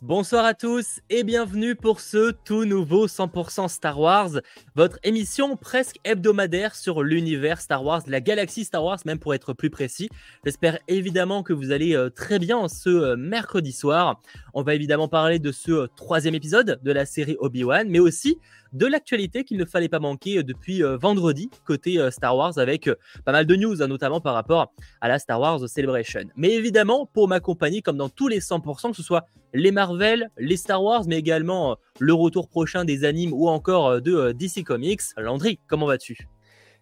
Bonsoir à tous et bienvenue pour ce tout nouveau 100% Star Wars, votre émission presque hebdomadaire sur l'univers Star Wars, la galaxie Star Wars même pour être plus précis. J'espère évidemment que vous allez euh, très bien ce euh, mercredi soir. On va évidemment parler de ce euh, troisième épisode de la série Obi-Wan, mais aussi de l'actualité qu'il ne fallait pas manquer depuis vendredi côté Star Wars avec pas mal de news, hein, notamment par rapport à la Star Wars Celebration. Mais évidemment, pour m'accompagner, comme dans tous les 100%, que ce soit les Marvel, les Star Wars, mais également le retour prochain des animes ou encore de DC Comics. Landry, comment vas-tu?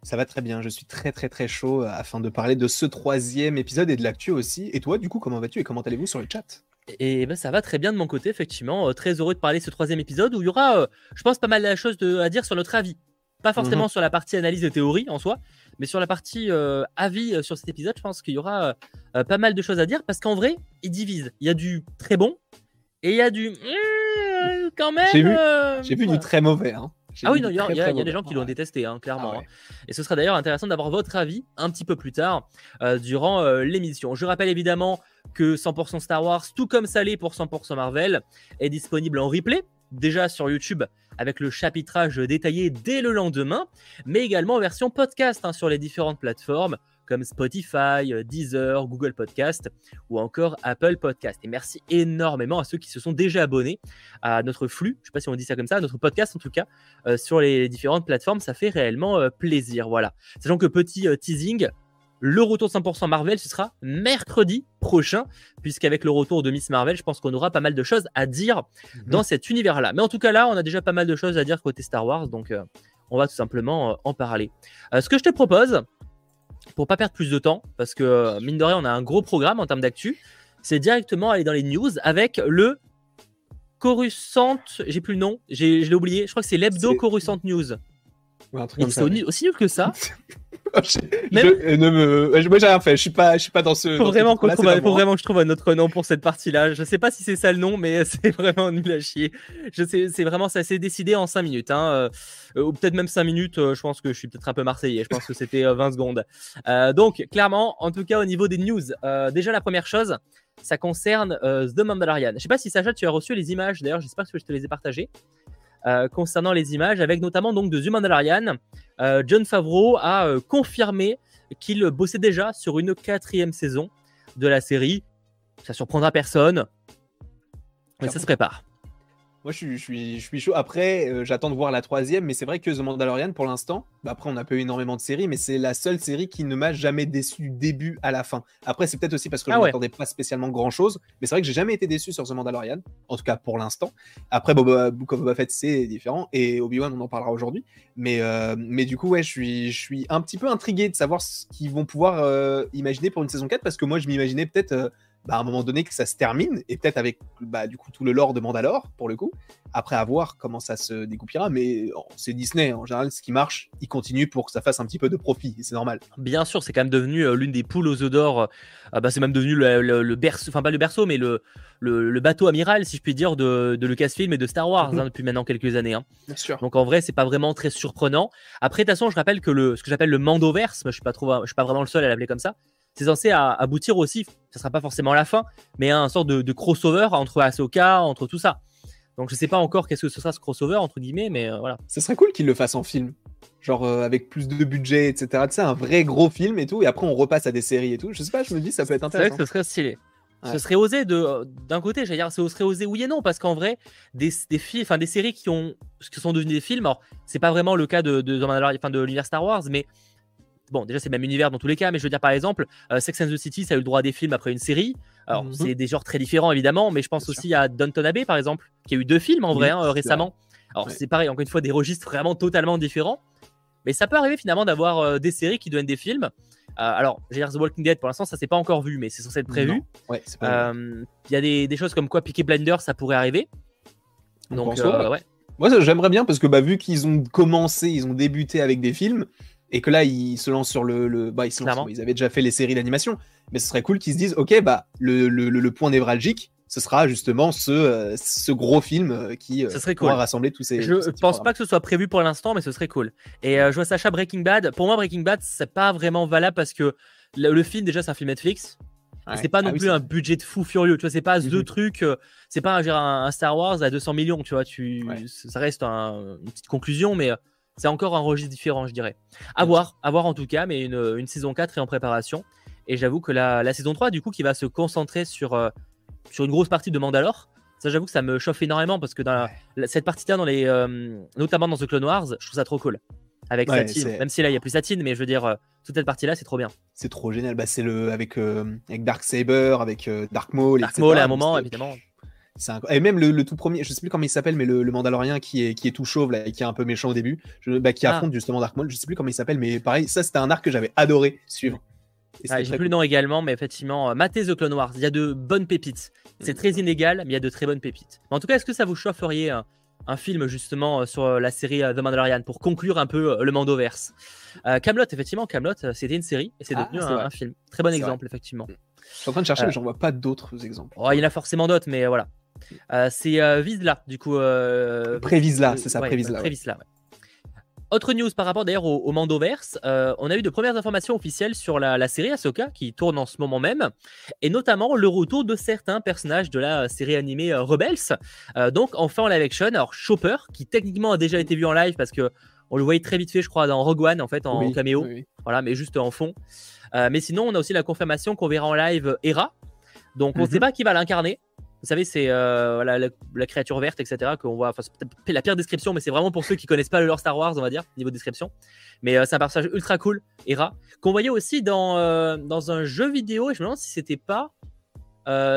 Ça va très bien, je suis très très très chaud afin de parler de ce troisième épisode et de l'actu aussi. Et toi, du coup, comment vas-tu et comment allez-vous sur le chat? Et ben, ça va très bien de mon côté, effectivement. Euh, très heureux de parler de ce troisième épisode où il y aura, euh, je pense, pas mal de choses à dire sur notre avis. Pas forcément mhm. sur la partie analyse de théorie en soi, mais sur la partie euh, avis sur cet épisode, je pense qu'il y aura pas mal de choses à dire parce qu'en vrai, il divise. Il y a du très bon et il y a du mmh, quand même. J'ai vu, du très mauvais. Hein. Ah oui, il y, a des gens qui l'ont détesté, hein, clairement. Ah hein. Et ce sera d'ailleurs intéressant d'avoir votre avis un petit peu plus tard durant l'émission. Je rappelle évidemment que 100% Star Wars, tout comme ça l'est pour 100% Marvel, est disponible en replay, déjà sur YouTube avec le chapitrage détaillé dès le lendemain, mais également en version podcast hein, sur les différentes plateformes comme Spotify, Deezer, Google Podcast ou encore Apple Podcast. Et merci énormément à ceux qui se sont déjà abonnés à notre flux, je ne sais pas si on dit ça comme ça, à notre podcast en tout cas, euh, sur les différentes plateformes. Ça fait réellement euh, plaisir. Voilà. Sachant que petit euh, teasing, le retour 100% Marvel, ce sera mercredi prochain, puisqu'avec le retour de Miss Marvel, je pense qu'on aura pas mal de choses à dire mhm. dans cet univers-là. Mais en tout cas, là, on a déjà pas mal de choses à dire côté Star Wars, donc euh, on va tout simplement euh, en parler. Euh, ce que je te propose, pour pas perdre plus de temps, parce que mine de rien, on a un gros programme en termes d'actu, c'est directement aller dans les news avec le Coruscant, j'ai plus le nom, je l'ai oublié, je crois que c'est l'hebdo Coruscant News. C'est aussi nul que ça. je, ne me... Moi, j'ai rien fait. Je suis pas, je suis pas dans ce. Faut vraiment, trouve, faut vraiment que je trouve un autre nom pour cette partie-là. Je sais pas si c'est ça le nom, mais c'est vraiment nul à chier. Je sais, c'est vraiment, ça s'est décidé en 5 minutes, hein. Euh, ou peut-être même 5 minutes. Euh, je pense que je suis peut-être un peu marseillais. Je pense que c'était 20 euh, secondes. donc, clairement, en tout cas, au niveau des news, déjà la première chose, ça concerne The Mandalorian. Je sais pas si Sacha, tu as reçu les images. D'ailleurs, j'espère que je te les ai partagées. Euh, concernant les images, avec notamment donc de The Mandalorian. Euh, John Favreau a euh, confirmé qu'il bossait déjà sur une quatrième saison de la série. Ça surprendra personne, mais ça se prépare. Moi, je suis, je suis, chaud. Après, euh, j'attends de voir la troisième, mais c'est vrai que The Mandalorian, pour l'instant, bah, après, on n'a pas eu énormément de séries, mais c'est la seule série qui ne m'a jamais déçu du début à la fin. Après, c'est peut-être aussi parce que je ah n'attendais pas spécialement grand-chose, mais c'est vrai que j'ai jamais été déçu sur The Mandalorian, en tout cas pour l'instant. Après, Boba, Book of Boba Fett, c'est différent, et Obi-Wan, on en parlera aujourd'hui. Mais, euh, mais du coup, ouais, je suis, je suis un petit peu intrigué de savoir ce qu'ils vont pouvoir euh, imaginer pour une saison 4, parce que moi, je m'imaginais peut-être bah, à un moment donné que ça se termine, et peut-être avec bah, du coup tout le lore de Mandalore, pour le coup, après à voir comment ça se découpira, mais oh, c'est Disney, en général, ce qui marche, il continue pour que ça fasse un petit peu de profit, et c'est normal. Bien sûr, c'est quand même devenu euh, l'une des poules aux œufs d'or, euh, bah, c'est même devenu le, berceau, enfin pas le berceau, mais le, le, bateau amiral, si je puis dire, de, de Lucasfilm et de Star Wars, mhm. hein, depuis maintenant quelques années. Hein. Bien sûr. Donc en vrai, c'est pas vraiment très surprenant. Après, de toute façon, je rappelle que le, ce que j'appelle le Mandoverse, je suis pas trop, je suis pas vraiment le seul à l'appeler comme ça, c'est censé aboutir aussi, ça sera pas forcément la fin, mais un sorte de, crossover entre Ahsoka, entre tout ça. Donc je sais pas encore qu'est-ce que ce sera ce crossover entre guillemets, mais euh, voilà. Ce serait cool qu'il le fasse en film, genre euh, avec plus de budget, etc. Tu sais, un vrai gros film et tout, et après on repasse à des séries et tout. Je sais pas, je me dis ça peut être intéressant. C'est vrai que ce serait stylé. Ce serait osé de d'un côté, j'allais dire, ce serait osé oui et non, parce qu'en vrai, des, des enfin des séries qui ont qui sont devenues des films, alors c'est pas vraiment le cas de de, de, de l'univers Star Wars, mais bon, déjà c'est le même univers dans tous les cas, mais je veux dire par exemple, euh, Sex and the City, ça a eu le droit à des films après une série. Alors mhm. c'est des genres très différents évidemment, mais je pense aussi à Downton Abbey par exemple, qui a eu deux films en vrai hein, récemment. Alors c'est pareil, encore une fois des registres vraiment totalement différents, mais ça peut arriver finalement d'avoir euh, des séries qui deviennent des films. Euh, alors, j'ai The Walking Dead, pour l'instant, ça s'est pas encore vu, mais c'est censé être prévu. Il y a des, choses comme quoi Peaky Blinders, ça pourrait arriver. Donc, ouais. Moi, j'aimerais bien parce que bah, vu qu'ils ont commencé, ils ont débuté avec des films, et que là ils se lancent sur le, bah, ils, avaient déjà fait les séries d'animation. Mais ce serait cool qu'ils se disent ok bah le, le, point névralgique ce sera justement ce, euh, ce gros film euh, qui euh, serait pourra rassembler tous ces je pense pas que ce soit prévu pour l'instant mais ce serait cool. Et je vois Sacha Breaking Bad. Pour moi Breaking Bad c'est pas vraiment valable parce que le, film déjà c'est un film Netflix. C'est pas non ah plus un budget de fou furieux, tu vois, c'est pas deux trucs, c'est pas un, un, Star Wars à 200 millions, tu vois, tu, ça reste une petite conclusion, mais c'est encore un registre différent, je dirais. À voir, à voir en tout cas, mais une, saison 4 est en préparation. Et j'avoue que la, saison 3, du coup, qui va se concentrer sur, euh, sur une grosse partie de Mandalore, ça, j'avoue que ça me chauffe énormément parce que dans cette partie-là, dans les, euh, notamment dans The Clone Wars, je trouve ça trop cool. Avec Satine, même si là, il n'y a plus Satine, mais je veux dire, euh, toute cette partie-là, c'est trop bien. C'est trop génial. Bah, c'est le avec, avec Dark Saber, avec Dark Maul. Dark Maul à un moment, évidemment. Et même le, tout premier, je sais plus comment il s'appelle, mais le, Mandalorien qui est, qui est tout chauve là, et qui est un peu méchant au début, bah, qui ah. affronte justement Dark Maul, je sais plus comment il s'appelle, mais pareil, ça c'était un arc que j'avais adoré suivre. Ah, J'ai plus le nom également, mais effectivement, euh, matez The Clone Wars, il y a de bonnes pépites. C'est mm. très inégal, mais il y a de très bonnes pépites. en tout cas, est-ce que ça vous chaufferait un, film justement euh, sur euh, la série The Mandalorian pour conclure un peu le Mandoverse? Camelot, effectivement, Camelot, c'était une série et c'est ah, devenu un, film. Très bon exemple, effectivement. Je suis en train de chercher, mais j'en vois pas d'autres exemples. Oh, il y en a forcément d'autres, mais voilà. Euh, c'est euh, Visla, du coup. Euh, Prévisla, c'est ça, Prévisla. Autre news par rapport d'ailleurs au, Mandoverse, on a eu de premières informations officielles sur la, série Ahsoka qui tourne en ce moment même, et notamment le retour de certains personnages de la série animée Rebels. donc enfin en live action, alors Chopper qui techniquement a déjà été vu en live parce que on le voyait très vite fait, je crois, dans Rogue One en fait en caméo, voilà, mais juste en fond. mais sinon, on a aussi la confirmation qu'on verra en live Hera. Donc on ne sait mhm. pas qui va l'incarner. Vous savez, c'est euh, la, créature verte, etc. Qu'on voit. c'est peut-être la pire description, mais c'est vraiment pour ceux qui connaissent pas le lore Star Wars, on va dire, niveau description. Mais euh, c'est un personnage ultra cool, Hera, qu'on voyait aussi dans, euh, dans un jeu vidéo. Et je me demande si c'était pas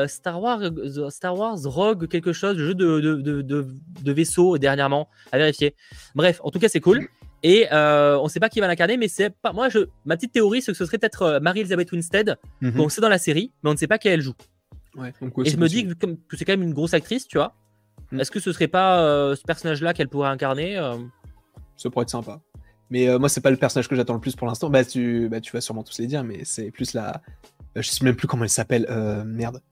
Star Wars, Star Wars Rogue quelque chose, le jeu de, de, de, de, vaisseau dernièrement, à vérifier. Bref, en tout cas, c'est cool. Et on ne sait pas qui va l'incarner, mais c'est pas. Moi, je, ma petite théorie, c'est que ce serait peut-être Marie-Elizabeth Winstead, mm qu'on sait dans la série, mais on ne sait pas qui elle joue et je me dis que, c'est quand même une grosse actrice, tu vois. Mm. Est-ce que ce serait pas euh, ce personnage-là qu'elle pourrait incarner euh Ça pourrait être sympa. Mais euh, moi, c'est pas le personnage que j'attends le plus pour l'instant. Bah tu, bah, tu vas sûrement tous les dire, mais c'est plus la. je sais même plus comment elle s'appelle. merde.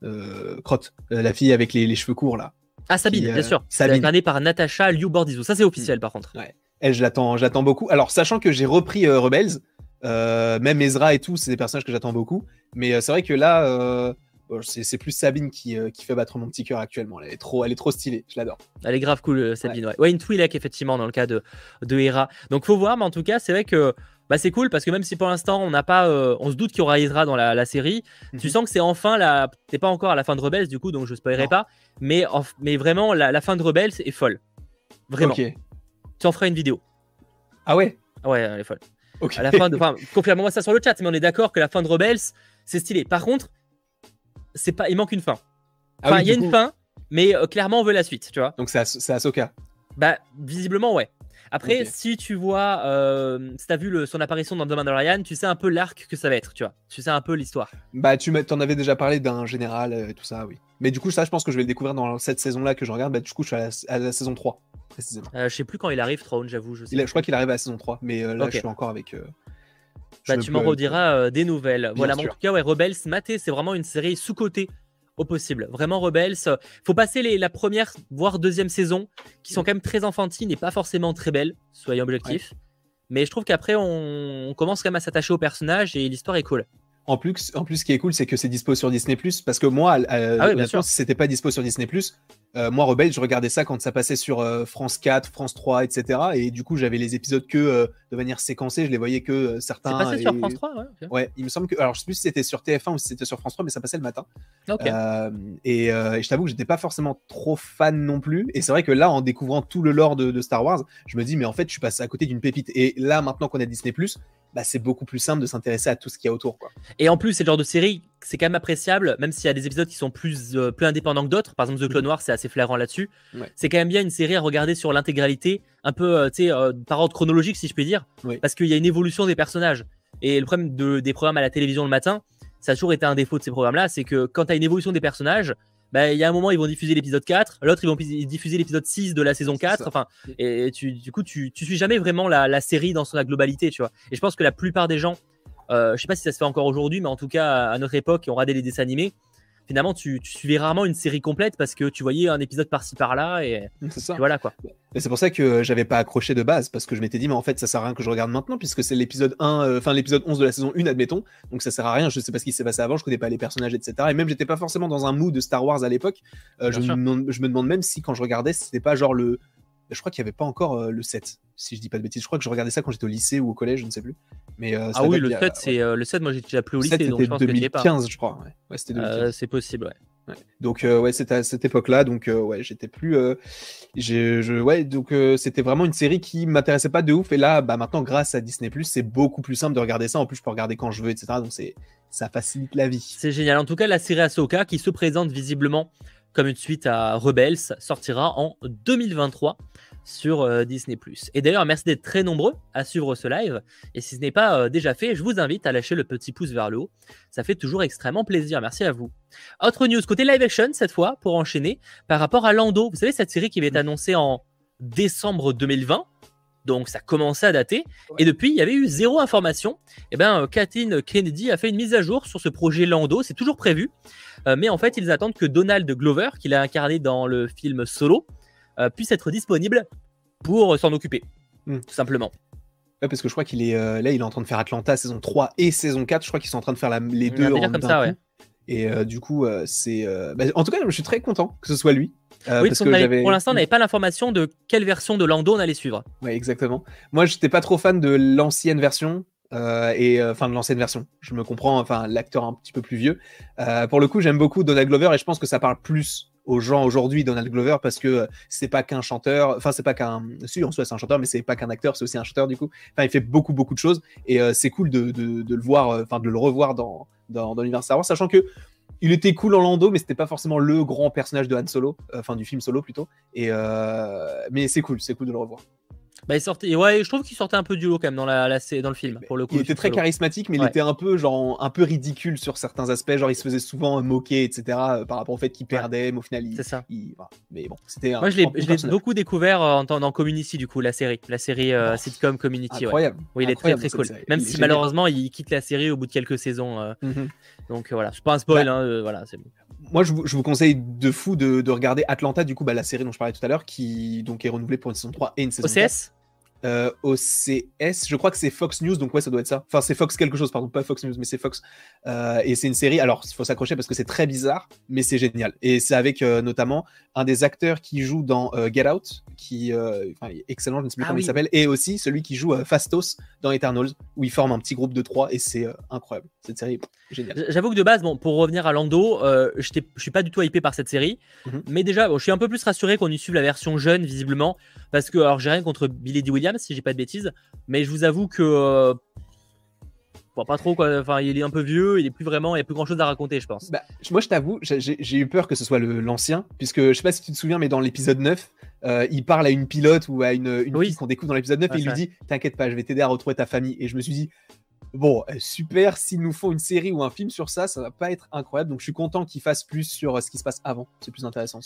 Crotte. la fille avec les, cheveux courts, là. Ah, Sabine, bien sûr. Sabine. Incarnée par Natasha Liu Bordizzo. Ça, c'est officiel, mm. par contre. Ouais. Elle, je l'attends, j'attends beaucoup. Alors, sachant que j'ai repris Rebels, même Ezra et tout, c'est des personnages que j'attends beaucoup. Mais c'est vrai que là c'est plus Sabine euh, qui, fait battre mon petit cœur actuellement. Elle est trop, elle est trop stylée, je l'adore. Elle est grave cool, euh, Sabine. Ouais. Wayne Twi'lek, effectivement, dans le cas de, de Hera. Donc faut voir, mais en tout cas, c'est vrai que bah, c'est cool parce que même si pour l'instant on n'a pas, euh, on se doute qu'il y aura Hera dans la, série, tu mhm. sens que c'est enfin la, t'es pas encore à la fin de Rebels du coup, donc je spoilerai pas, mais, mais vraiment la, fin de Rebels est folle, vraiment. Tu en feras une vidéo. Ah ouais? Ouais, elle est folle. À la fin de, confirme-moi ça sur le chat, mais on est d'accord que la fin de Rebels c'est stylé. Par contre, c'est pas, il manque une fin. Ah enfin, il y a une fin, mais euh, clairement on veut la suite, tu vois. Donc c'est Ahsoka. Bah visiblement ouais. Après, si tu vois, euh, si t'as vu le, son apparition dans The Mandalorian, tu sais un peu l'arc que ça va être, tu vois. Tu sais un peu l'histoire. Bah, tu t'en avais déjà parlé d'un général et tout ça, oui. Mais du coup, ça, je pense que je vais le découvrir dans cette saison-là que je regarde. Bah, du coup, je suis à la, saison 3, précisément. Euh, je sais plus quand il arrive, Throne, j'avoue. Je, je crois qu'il arrive à la saison 3, mais là, je suis encore avec. Bah, tu m'en rediras des nouvelles. voilà, en tout cas, ouais, Rebels, Maté, c'est vraiment une série sous-cotée au possible. Vraiment Rebels. Faut passer les, la première, voire deuxième saison, qui sont quand même très enfantines et pas forcément très belles, soyons objectifs. Mais je trouve qu'après, on, commence quand même à s'attacher au personnage et l'histoire est cool. En plus, en plus, ce qui est cool, c'est que c'est dispo sur Disney+. Parce que moi, euh, ah bien sûr. si c'était pas dispo sur Disney+, euh, moi, Rebelle, je regardais ça quand ça passait sur euh, France 4, France 3, etc. Et du coup, j'avais les épisodes que de manière séquencée. Je les voyais que certains. Ça passait sur France 3, ouais. Ouais, il me semble que. Alors, je sais plus si c'était sur TF1 ou si c'était sur France 3, mais ça passait le matin. Ok. Et, et, je t'avoue que j'étais pas forcément trop fan non plus. Et c'est vrai que là, en découvrant tout le lore de, de, Star Wars, je me dis, mais en fait, je suis passé à côté d'une pépite. Et là, maintenant qu'on a Disney+, bah, c'est beaucoup plus simple de s'intéresser à tout ce qu'il y a autour. Quoi. Et en plus, c'est le genre de série, c'est quand même appréciable, même s'il y a des épisodes qui sont plus, euh, plus indépendants que d'autres. Par exemple, The Clone Wars, c'est assez flagrant là-dessus. C'est quand même bien une série à regarder sur l'intégralité, un peu euh, euh, par ordre chronologique, si je puis dire, parce qu'il y a une évolution des personnages. Et le problème de, des programmes à la télévision le matin, ça a toujours été un défaut de ces programmes-là, c'est que quand tu as une évolution des personnages, bah, il y a un moment, ils vont diffuser l'épisode 4, l'autre, ils vont diffuser l'épisode 6 de la saison 4. Enfin, et tu, du coup, tu, tu suis jamais vraiment la, série dans son globalité, tu vois. Et je pense que la plupart des gens, euh, je sais pas si ça se fait encore aujourd'hui, mais en tout cas, à notre époque, on regardait les dessins animés. Finalement, tu, suivais rarement une série complète parce que tu voyais un épisode par-ci par-là et, ça. voilà quoi. C'est pour ça que j'avais pas accroché de base parce que je m'étais dit, mais en fait, ça sert à rien que je regarde maintenant puisque c'est l'épisode 1, euh, enfin l'épisode 11 de la saison 1, admettons. Donc ça sert à rien. Je sais pas ce qui s'est passé avant, je connais pas les personnages, etc. Et même, j'étais pas forcément dans un mood de Star Wars à l'époque. Euh, je, je, me demande même si quand je regardais, c'était pas genre le je crois qu'il n'y avait pas encore euh, le 7, si je dis pas de bêtises. Je crois que je regardais ça quand j'étais au lycée ou au collège, je ne sais plus. Mais, euh, ah oui, le 7, c'est euh, le 7, moi j'étais déjà plus au lycée. donc je pense 2015, je crois. Ouais. c'était 2015. c'est possible, ouais. Donc ouais, c'était à cette époque-là, donc ouais, j'étais plus, je, ouais, donc c'était vraiment une série qui m'intéressait pas de ouf. Et là, bah maintenant, grâce à Disney c'est beaucoup plus simple de regarder ça. En plus, je peux regarder quand je veux, etc. Donc c'est, ça facilite la vie. C'est génial. En tout cas, la série Ahsoka qui se présente visiblement comme une suite à Rebels sortira en 2023 sur euh, Disney ⁇ Et d'ailleurs, merci d'être très nombreux à suivre ce live. Et si ce n'est pas euh, déjà fait, je vous invite à lâcher le petit pouce vers le haut. Ça fait toujours extrêmement plaisir. Merci à vous. Autre news, côté live action cette fois, pour enchaîner, par rapport à Lando. Vous savez, cette série qui été mm. annoncée en décembre 2020. Donc ça commençait à dater. Et depuis, il y avait eu zéro information. Et eh bien, euh, Kathleen Kennedy a fait une mise à jour sur ce projet Lando. C'est toujours prévu. mais en fait, ils attendent que Donald Glover, qu'il a incarné dans le film Solo, euh, puisse être disponible pour s'en occuper, hmm. tout simplement. Ouais, parce que je crois qu'il est euh, là, il est en train de faire Atlanta saison 3 et saison 4. Je crois qu'ils sont en train de faire les deux en comme ça, ouais. Et euh, du coup, c'est. Bah, en tout cas, je suis très content que ce soit lui. Oui, parce que pour l'instant, on n'avait pas l'information de quelle version de Lando on allait suivre. Ouais, exactement. Moi, j'étais pas trop fan de l'ancienne version. et enfin de l'ancienne version. Je me comprends, enfin l'acteur un petit peu plus vieux. pour le coup, j'aime beaucoup Donald Glover et je pense que ça parle plus aux gens aujourd'hui Donald Glover parce que euh, c'est pas qu'un chanteur, enfin c'est pas qu'un, si en soi c'est un chanteur, mais c'est pas qu'un acteur, c'est aussi un chanteur du coup. Enfin il fait beaucoup beaucoup de choses et euh, c'est cool de, de, le voir, euh, enfin de le revoir dans dans, dans l'univers Star Wars, sachant que il était cool en Lando, mais c'était pas forcément le grand personnage de Han Solo, enfin du film Solo plutôt. Et mais c'est cool, c'est cool de le revoir. Bah, il sortait, ouais, je trouve qu'il sortait un peu du lot quand même dans, la, dans le film, pour le coup. Il était très charismatique, mais il était un peu, genre, un peu ridicule sur certains aspects. Genre, il se faisait souvent moquer, etc., euh, par rapport au fait qu'il perdait, mais au final, il. C'est ça. Mais bon, c'était. Moi, je l'ai beaucoup découvert en, dans Community, du coup, la série. La série euh, oh, sitcom Community. Incroyable. Oui, il est très, très cool. Même si malheureusement, il quitte la série au bout de quelques saisons. Euh. Mm-hmm. Donc voilà, c'est pas un spoil, bah, hein, voilà, c'est moi, je vous, conseille de fou de, regarder Atlanta, du coup, bah, la série dont je parlais tout à l'heure, qui donc est renouvelée pour une saison 3 et une saison OCS euh, OCS, je crois que c'est Fox News, donc ouais, ça doit être ça. Enfin, c'est Fox quelque chose, pardon, pas Fox News, mais c'est Fox. Euh, et c'est une série, alors il faut s'accrocher parce que c'est très bizarre, mais c'est génial. Et c'est avec euh, notamment un des acteurs qui joue dans euh, Get Out, qui enfin, est excellent, je ne sais plus ah comment il s'appelle, et aussi celui qui joue Fastos dans Eternals, où il forme un petit groupe de trois, et c'est incroyable. Cette série, géniale. J'avoue que de base, bon, pour revenir à Lando, je suis pas du tout hypé par cette série, mhm. mais déjà, bon, je suis un peu plus rassuré qu'on y suive la version jeune, visiblement, parce que, alors j'ai rien contre Billy D. Williams, si j'ai pas de bêtises, mais je vous avoue que. Euh, pas trop quoi, enfin il est un peu vieux, il est plus vraiment, il y a plus grand chose à raconter, je pense. Bah, moi je t'avoue, j'ai eu peur que ce soit l'ancien, puisque je sais pas si tu te souviens, mais dans l'épisode 9, euh, il parle à une pilote ou à une, une fille qu'on découvre dans l'épisode 9 et il lui dit T'inquiète pas, je vais t'aider à retrouver ta famille. Et je me suis dit Bon, euh, super, s'ils nous font une série ou un film sur ça, ça va pas être incroyable. Donc je suis content qu'ils fassent plus sur ce qui se passe avant. C'est plus intéressant.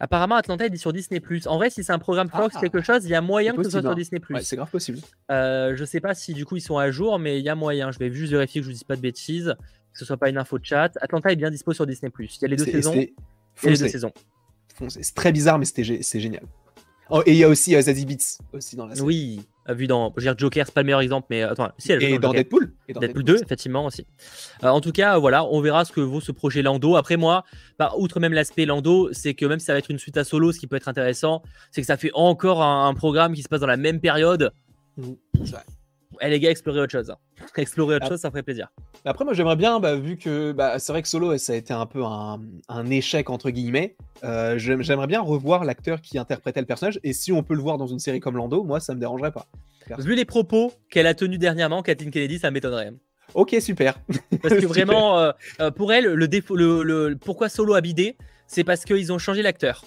Apparemment, Atlanta est sur Disney+. En vrai, si c'est un programme Fox, ah. quelque chose, il y a moyen que ce soit sur hein. Disney+. Ouais, c'est grave possible. Euh, je sais pas si du coup ils sont à jour, mais il y a moyen. Je vais juste vérifier que je vous dise pas de bêtises, que ce soit pas une info de chat. Atlanta est bien dispo sur Disney+. Il y a les deux saisons. Et les deux saisons. C'est très bizarre, mais c'est génial. Oh, et il y a aussi Zazie Beats aussi dans la série. Oui, vu dans. Je veux dire, Joker, c'est pas le meilleur exemple, mais euh, attends, si elle Et dans, Deadpool. Et dans Deadpool, 2, effectivement aussi. Euh, en tout cas, voilà, on verra ce que vaut ce projet Lando. Après, moi, bah, outre même l'aspect Lando, c'est que même si ça va être une suite à solo, ce qui peut être intéressant, c'est que ça fait encore un, programme qui se passe dans la même période. Mmh. Eh les gars, explorer autre chose. Hein. Explorer autre ah. chose, ça ferait plaisir. Après, moi j'aimerais bien, bah, vu que bah, c'est vrai que Solo, ça a été un peu un, échec, entre guillemets, euh, j'aimerais bien revoir l'acteur qui interprétait le personnage. Et si on peut le voir dans une série comme Lando, moi ça me dérangerait pas. Vu les propos qu'elle a tenus dernièrement, Kathleen Kennedy, ça m'étonnerait. Ok, super. Parce que vraiment, euh, euh, pour elle, le défaut, le, pourquoi Solo a bidé, c'est parce qu'ils ont changé l'acteur.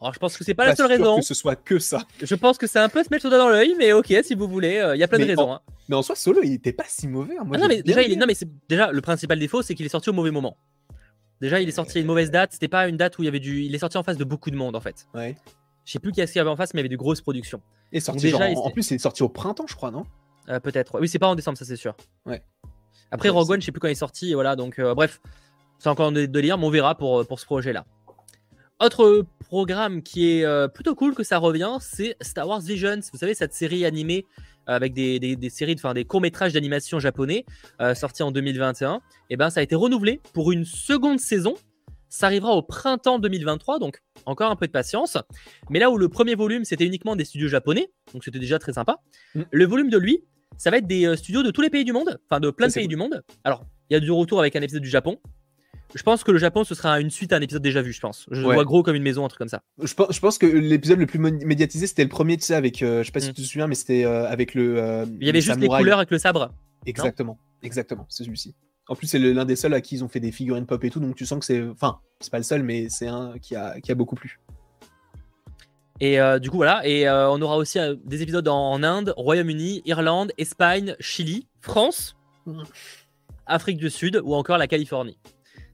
Alors, je pense que c'est pas, la seule raison. que ce soit que ça. Je pense que c'est un peu se mettre le doigt dans l'œil, mais ok, si vous voulez, il y a plein de raisons. Hein. Mais en soi, Solo, il était pas si mauvais. Hein. Ah non, mais déjà, il est... non, mais déjà, le principal défaut, c'est qu'il est sorti au mauvais moment. Déjà, il est sorti à une mauvaise date. C'était pas une date où il y avait du. Il est sorti en face de beaucoup de monde, en fait. Ouais. Je sais plus qui y avait en face, mais il y avait de grosses productions. Et sorti déjà, en... plus, il est sorti au printemps, je crois, non? Euh, Peut-être. Oui, c'est pas en décembre, ça c'est sûr. Ouais. Après, Rogue One, je sais plus quand il est sorti, et voilà. Donc, euh, bref. C'est encore de, lire, mais on verra pour, pour ce projet-là. Autre programme qui est euh, plutôt cool que ça revient, c'est Star Wars Visions. Vous savez, cette série animée avec des, des, séries, enfin des courts-métrages d'animation japonais euh, sortis en 2021. Et eh ben, ça a été renouvelé pour une seconde saison. Ça arrivera au printemps 2023, donc encore un peu de patience. Mais là où le premier volume, c'était uniquement des studios japonais, donc c'était déjà très sympa. Mm. Le volume de lui, ça va être des euh, studios de tous les pays du monde, enfin de plein de pays du monde. Alors, il y a du retour avec un épisode du Japon. Je pense que le Japon, ce sera une suite à un épisode déjà vu, je pense. Je vois gros comme une maison, un truc comme ça. Je pense, je pense que l'épisode le plus médiatisé, c'était le premier, tu sais, avec, euh, je sais pas si mm. tu te souviens, mais c'était euh, avec le. il y avait juste les couleurs avec le sabre. Exactement, exactement, c'est celui-ci. En plus, c'est l'un des seuls à qui ils ont fait des figurines pop et tout, donc tu sens que c'est. Enfin, c'est pas le seul, mais c'est un qui a, qui a beaucoup plu. Et du coup, voilà. Et on aura aussi des épisodes en Inde, Royaume-Uni, Irlande, Espagne, Chili, France, mm. Afrique du Sud ou encore la Californie.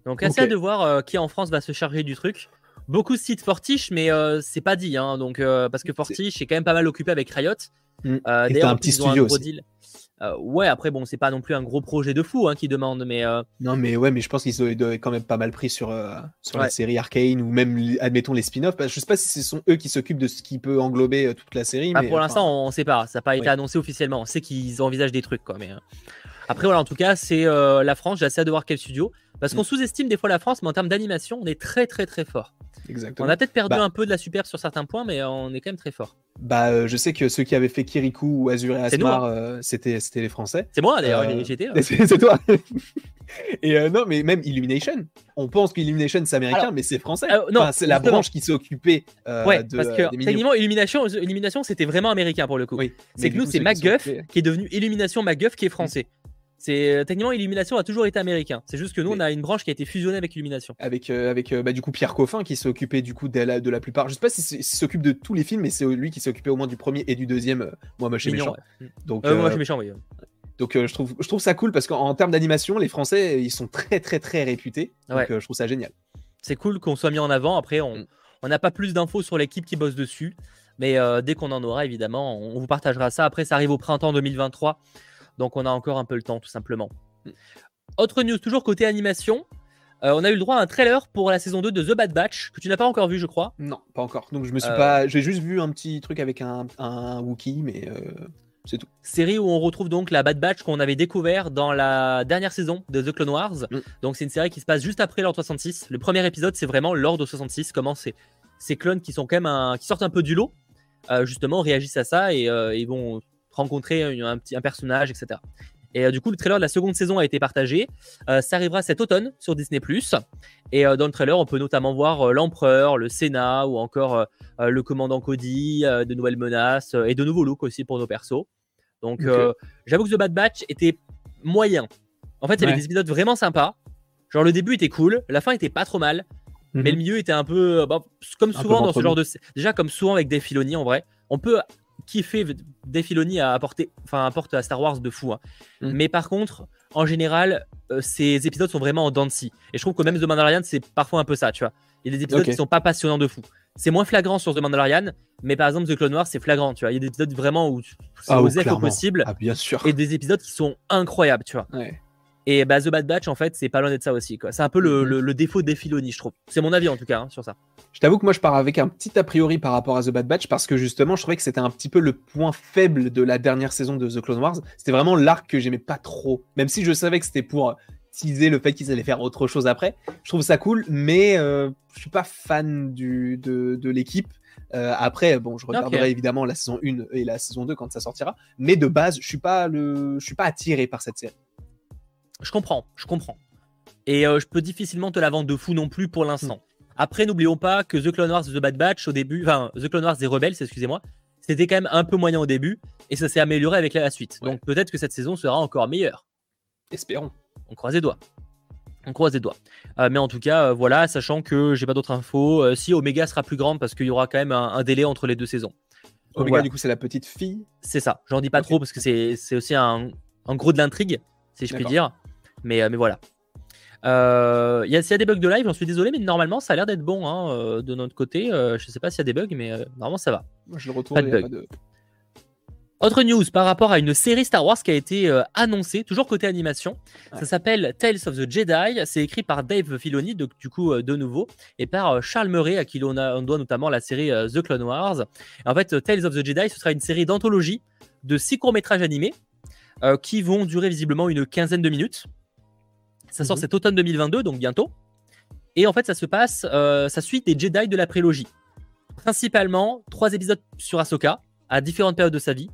Donc, assez de voir qui en France va se charger du truc. Beaucoup citent Fortiche, mais c'est pas dit. Hein, donc, parce que Fortiche est quand même pas mal occupé avec Riot. Mm. D'ailleurs, un petit studio aussi. ouais, après, bon, c'est pas non plus un gros projet de fou hein, qui demande, mais. Non, mais ouais, mais je pense qu'ils ont quand même pas mal pris sur, sur la série Arcane ou même, admettons, les spin-offs. Je sais pas si ce sont eux qui s'occupent de ce qui peut englober toute la série. Ah, pour l'instant, on sait pas. Ça n'a pas été annoncé officiellement. On sait qu'ils envisagent des trucs, quoi. Mais après, voilà, en tout cas, c'est la France. J'ai assez hâte de voir quel studio. Parce qu'on mm. sous-estime des fois la France, mais en termes d'animation, on est très très très fort. Exactement. On a peut-être perdu bah un peu de la superbe sur certains points, mais on est quand même très fort. Bah, euh, je sais que ceux qui avaient fait Kirikou ou Azure et Asmar, hein. euh, c'était c'était les Français. C'est moi d'ailleurs, euh, j'étais là. C'est toi. et non, mais même Illumination, on pense qu'Illumination c'est américain, mais c'est français. non, c'est la branche qui s'est occupée. ouais, parce que techniquement, Illumination, Illumination c'était vraiment américain pour le coup. Oui, c'est que nous, c'est MacGuff qui est devenu Illumination MacGuff qui est français. C'est euh, techniquement Illumination a toujours été américain. C'est juste que nous on a une branche qui a été fusionnée avec Illumination. Avec euh, avec euh, bah, du coup Pierre Coffin qui s'est occupé du coup de la, de la plupart. Je sais pas s'il s'occupe de tous les films, mais c'est lui qui s'est occupé au moins du premier et du deuxième. moi moche et méchant. Donc moi je méchant oui. Donc je trouve je trouve ça cool parce qu'en termes d'animation les Français ils sont très très très réputés. Donc je trouve ça génial. C'est cool qu'on soit mis en avant. Après on mm. on n'a pas plus d'infos sur l'équipe qui bosse dessus. Mais dès qu'on en aura, évidemment, on vous partagera ça. Après, ça arrive au printemps 2023. Donc on a encore un peu le temps, tout simplement. Autre news, toujours côté animation. Euh, on a eu le droit à un trailer pour la saison 2 de The Bad Batch, que tu n'as pas encore vu, je crois. Non, pas encore. Donc je me suis euh. pas. J'ai juste vu un petit truc avec un, un Wookie, mais euh, c'est tout. Série où on retrouve donc la Bad Batch qu'on avait découvert dans la dernière saison de The Clone Wars. Mm. Donc c'est une série qui se passe juste après l'ordre 66. Le premier épisode, c'est vraiment l'ordre 66, comment ces, ces clones qui sont quand même un, qui sortent un peu du lot, justement, réagissent à ça et ils vont rencontrer un, petit, un personnage, etc. Et euh, du coup, le trailer de la seconde saison a été partagé. Euh, ça arrivera cet automne sur Disney +. Et euh, dans le trailer, on peut notamment voir l'empereur, le Sénat ou encore le commandant Cody, de nouvelles menaces et de nouveaux looks aussi pour nos persos. Donc, j'avoue que The Bad Batch était moyen. En fait, il y avait des épisodes vraiment sympas. Genre, le début était cool, la fin était pas trop mal, mais le mhm. milieu était un peu. Bah, comme souvent dans ce genre de. Déjà, comme souvent avec des Filoni en vrai, on peut kiffé Dave Filoni a apporté, enfin apporte à Star Wars de fou. Hein. Mm. Mais par contre, en général, euh, ces épisodes sont vraiment en dents Et je trouve que même The Mandalorian, c'est parfois un peu ça, tu vois. Il y a des épisodes qui sont pas passionnants de fou. C'est moins flagrant sur The Mandalorian, mais par exemple The Clone Wars, c'est flagrant, tu vois. Il y a des épisodes vraiment où c'est ah, au possible. Ah, bien sûr. Et des épisodes qui sont incroyables, tu vois. Et bah, The Bad Batch, en fait, c'est pas loin d'être ça aussi. C'est un peu le, mm-hmm. défaut des Filoni, je trouve. C'est mon avis en tout cas hein, sur ça. Je t'avoue que moi, je pars avec un petit a priori par rapport à The Bad Batch parce que justement, je trouvais que c'était un petit peu le point faible de la dernière saison de The Clone Wars. C'était vraiment l'arc que j'aimais pas trop. Même si je savais que c'était pour teaser le fait qu'ils allaient faire autre chose après. Je trouve ça cool, mais euh, je suis pas fan du, de, l'équipe. Euh, après, bon, je regarderai évidemment la saison 1 et la saison 2 quand ça sortira. Mais de base, je suis pas le, je suis pas attiré par cette série. Je comprends, je comprends. Et euh, je peux difficilement te la vendre de fou non plus pour l'instant. Après, n'oublions pas que The Clone Wars The Bad Batch au début, enfin The Clone Wars des Rebels, excusez-moi, c'était quand même un peu moyen au début et ça s'est amélioré avec la suite. Donc peut-être que cette saison sera encore meilleure. Espérons. On croise les doigts. On croise les doigts. Euh, mais en tout cas, euh, voilà, sachant que j'ai pas d'autres infos. si Omega sera plus grande parce qu'il y aura quand même un, délai entre les deux saisons. Omega, du coup, c'est la petite fille. C'est ça. J'en dis pas trop parce que c'est aussi un, un, gros de l'intrigue, si je puis dire. Mais, euh, mais voilà. Euh, y a, s'il y a des bugs de live, j'en suis désolé, mais normalement ça a l'air d'être bon hein, euh, de notre côté. je sais pas s'il y a des bugs, mais normalement ça va. Moi je le. Pas de Autre news par rapport à une série Star Wars qui a été euh, annoncée, toujours côté animation. Ça s'appelle Tales of the Jedi. C'est écrit par Dave Filoni, de, du coup, euh, de nouveau, et par euh, Charles Murray, à qui on, on, doit notamment la série The Clone Wars. en fait, Tales of the Jedi, ce sera une série d'anthologie de six courts-métrages animés qui vont durer visiblement une quinzaine de minutes. Ça sort mhm. cet automne 2022, donc bientôt. Et en fait, ça se passe, ça suit des Jedi de la prélogie. Principalement, trois épisodes sur Ahsoka, à différentes périodes de sa vie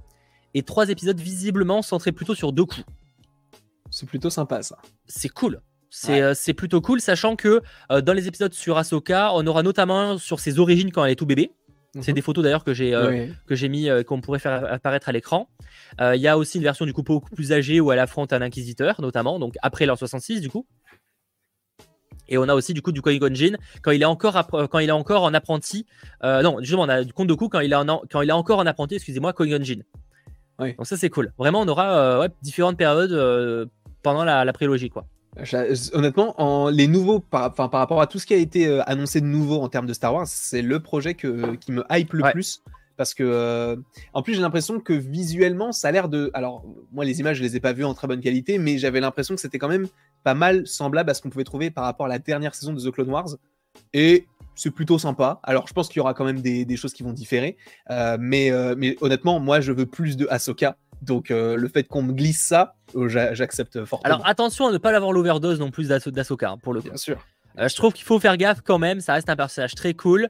et trois épisodes visiblement centrés plutôt sur deux coups. C'est plutôt sympa ça. C'est cool. C'est euh, plutôt cool, sachant que euh, dans les épisodes sur Ahsoka, on aura notamment sur ses origines quand elle est tout bébé. C'est mhm. des photos d'ailleurs que j'ai euh, que j'ai mis qu'on pourrait faire apparaître à l'écran. Il y a aussi une version du coup beaucoup plus âgée où elle affronte un inquisiteur notamment, donc après l'heure 66 du coup. Et on a aussi du coup du Qui-Gon quand il est encore quand il est encore en apprenti. non, justement on a du compte de coup quand il est en, quand il est encore en apprenti, excusez-moi, Qui-Gon donc ça c'est cool. Vraiment, on aura euh, différentes périodes euh, pendant la, prélogie, quoi. Honnêtement, en, les nouveaux, par, par rapport à tout ce qui a été euh, annoncé de nouveau en termes de Star Wars, c'est le projet que, qui me hype le plus. Parce que, en plus, j'ai l'impression que visuellement, ça a l'air de. Alors, moi, les images, je les ai pas vues en très bonne qualité, mais j'avais l'impression que c'était quand même pas mal semblable à ce qu'on pouvait trouver par rapport à la dernière saison de The Clone Wars. Et c'est plutôt sympa. Alors, je pense qu'il y aura quand même des, choses qui vont différer. Euh, mais, euh, mais honnêtement, moi, je veux plus de Ahsoka. Donc, euh, le fait qu'on me glisse ça, j'accepte fortement. Alors, attention à ne pas l'avoir l'overdose non plus d'Ahsoka, hein, pour le coup. Bien sûr. je trouve qu'il faut faire gaffe quand même. Ça reste un personnage très cool.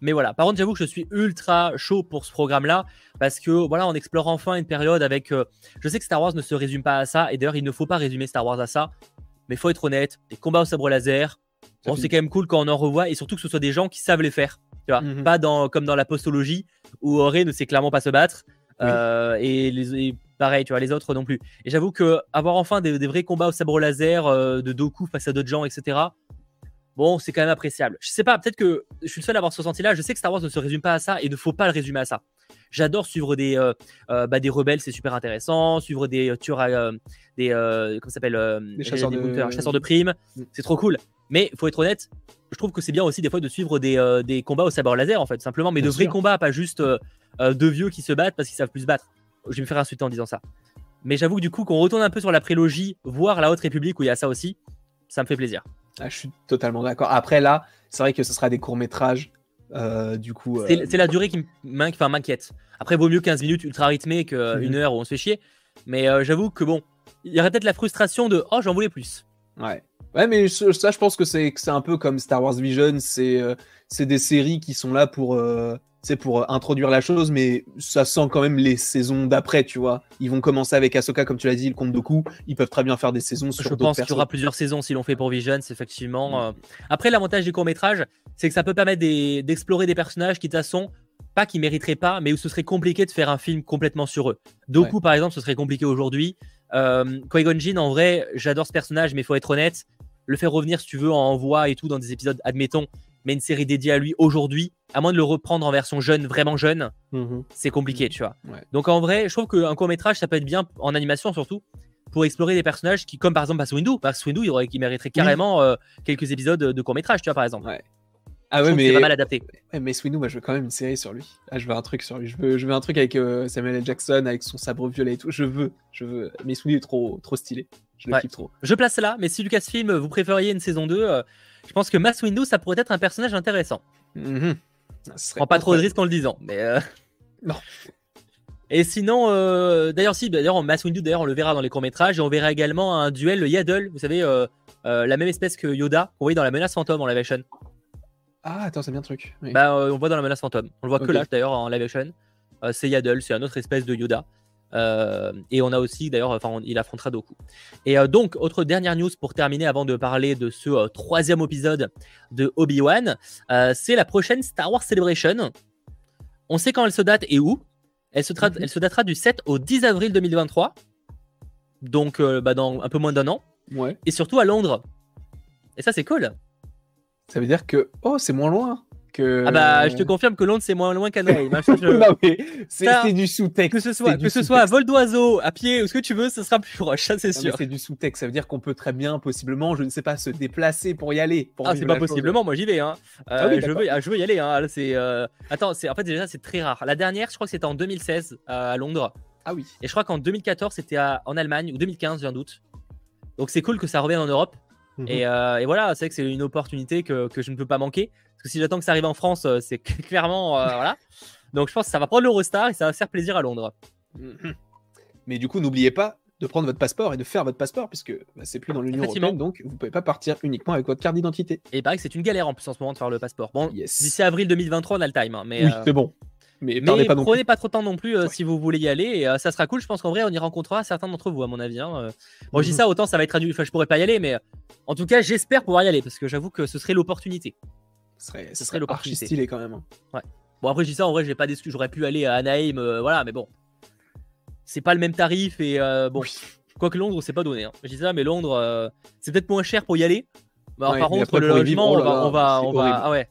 Mais voilà, par contre, j'avoue que je suis ultra chaud pour ce programme-là parce que voilà, on explore enfin une période avec. je sais que Star Wars ne se résume pas à ça, et d'ailleurs, il ne faut pas résumer Star Wars à ça. Mais il faut être honnête, des combats au sabre laser, Bon, c'est quand même cool quand on en revoit et surtout que ce soit des gens qui savent les faire. Tu vois, mhm. pas dans, comme dans la postologie où Auré ne sait clairement pas se battre. Euh, et, les, pareil, tu vois, les autres non plus. Et j'avoue que avoir enfin des, vrais combats au sabre laser euh, de Doku face à d'autres gens, etc. Bon, c'est quand même appréciable. Je sais pas, peut-être que je suis le seul à avoir ce ressenti-là. Je sais que Star Wars ne se résume pas à ça et ne faut pas le résumer à ça. J'adore suivre des, euh, bah, des rebelles, c'est super intéressant. Suivre des tueurs, des comment s'appelle, des chasseurs, de... chasseurs de primes, mm. c'est trop cool. Mais il faut être honnête, je trouve que c'est bien aussi des fois de suivre des, euh, des, combats au sabre laser en fait, simplement, mais de vrais combats, pas juste euh, euh, deux vieux qui se battent parce qu'ils savent plus se battre. Je vais me faire insulter en disant ça. Mais j'avoue que du coup, qu'on retourne un peu sur la prélogie, voir la Haute République où il y a ça aussi, ça me fait plaisir. Ah, je suis totalement d'accord. Après là, c'est vrai que ce sera des courts du coup, c'est la durée qui m'inquiète. Après, vaut mieux 15 minutes ultra rythmées qu'une heure où on se fait chier. Mais j'avoue que bon, il y aurait peut-être la frustration de oh, j'en voulais plus. Ouais. Ouais, mais ça, je pense que c'est un peu comme Star Wars Vision. C'est euh, c'est des séries qui sont là pour, euh, pour euh, introduire la chose, mais ça sent quand même les saisons d'après, tu vois. Ils vont commencer avec Ahsoka, comme tu l'as dit, le compte de coups. Ils peuvent très bien faire des saisons sur Je pense qu'il y aura plusieurs saisons si l'on fait pour Vision, effectivement. Après, l'avantage des courts-métrages, c'est que ça peut permettre d'explorer des personnages qui, de toute façon, pas qui mériteraient pas, mais où ce serait compliqué de faire un film complètement sur eux. Doku, par exemple, ce serait compliqué aujourd'hui. Euh, Qui-Gon Jinn, en vrai, j'adore ce personnage, mais il faut être honnête le faire revenir, si tu veux, en voix et tout dans des épisodes, admettons, mais une série dédiée à lui aujourd'hui, à moins de le reprendre en version jeune, vraiment jeune, mhm. c'est compliqué, tu vois. Donc en vrai, je trouve qu'un court métrage, ça peut être bien en animation surtout pour explorer des personnages qui, comme par exemple Mass Windu, Mass Windu, il, aurait, mériterait carrément euh, quelques épisodes de court métrage, tu vois, par exemple. Ah ouais, mais. pas mal adapté. mais Sweeney, moi je veux quand même une série sur lui. Ah, je veux un truc sur lui. Je veux, je veux un truc avec euh, Samuel L. Jackson, avec son sabre violet et tout. Je veux, je veux. Mais Sweeney est trop, trop stylé. Je le kiffe trop. Je place là, mais si Lucasfilm, vous préfériez une saison 2, euh, je pense que Mass Windu, ça pourrait être un personnage intéressant. Mm Prends pas trop de risques en le disant, mais. Euh, non. Et sinon, d'ailleurs, si, d'ailleurs, Mass Windu, d'ailleurs, on le verra dans les courts-métrages, et on verra également un duel Yaddle, vous savez, la même espèce que Yoda, qu'on voyait dans la menace fantôme en live action. Ah, attends, c'est bien le truc. Bah, on le voit dans la menace fantôme. On le voit que là, d'ailleurs, en live action. c'est Yaddle, c'est un autre espèce de Yoda. Euh, et on a aussi, d'ailleurs, enfin, il affrontera Doku. Et euh, donc, autre dernière news pour terminer avant de parler de ce euh, troisième épisode de Obi-Wan, c'est la prochaine Star Wars Celebration. On sait quand elle se date et où. Elle se, mhm. elle se datera du 7 au 10 avril 2023. Donc, bah, dans un peu moins d'un an. Ouais. Et surtout à Londres. Et ça, c'est cool. Ça veut dire que, oh, c'est moins loin. Ah bah, je te confirme que Londres c'est moins loin qu'Anaheim. non mais c'est du sous-texte. Que ce soit, que ce soit à vol d'oiseau, à pied ou ce que tu veux, ce sera plus proche, ça c'est sûr. C'est du sous-texte, ça veut dire qu'on peut très bien, possiblement, je ne sais pas, se déplacer pour y aller. ah c'est pas possiblement, moi j'y vais. Hein. Euh, ah je, veux, je veux y aller. Hein. C'est, euh... attends, c'est en fait déjà c'est très rare. La dernière, je crois que c'était en 2016 à Londres. Ah oui. Et je crois qu'en 2014, c'était en Allemagne, ou 2015, j'ai un doute. Donc c'est cool que ça revienne en Europe. Mhm. Euh, et, voilà, c'est que c'est une opportunité que, je ne peux pas manquer. Parce que si j'attends que ça arrive en France, euh, c'est clairement. Euh, voilà. Donc je pense que ça va prendre l'Eurostar et ça va faire plaisir à Londres. Mhm. Mais du coup, n'oubliez pas de prendre votre passeport et de faire votre passeport, puisque bah, c'est plus dans l'Union Européenne, donc vous pouvez pas partir uniquement avec votre carte d'identité. Et pareil que c'est une galère en plus en ce moment de faire le passeport. Bon, d'ici avril 2023, on a le time. Hein, mais oui, c'est bon. Mais, pas prenez pas trop de temps non plus euh, si vous voulez y aller. Et euh, ça sera cool. Je pense qu'en vrai, on y rencontrera certains d'entre vous, à mon avis. Hein, euh. Bon, je dis mhm. ça, autant ça va être traduit. Enfin, je pourrais pas y aller, mais en tout cas, j'espère pouvoir y aller parce que j'avoue que ce serait l'opportunité. Ce serait, ce serait l'opportunité. stylé quand même. Hein. Ouais. Bon, après, je dis ça, en vrai, j'ai pas d'excuse. J'aurais pu aller à Anaheim, voilà, mais bon. C'est pas le même tarif et bon. Quoique Londres, c'est pas donné. Hein. Je dis ça, mais Londres, c'est peut-être moins cher pour y aller. Bah, par contre, le logement, on va, on va, on va, ah ouais.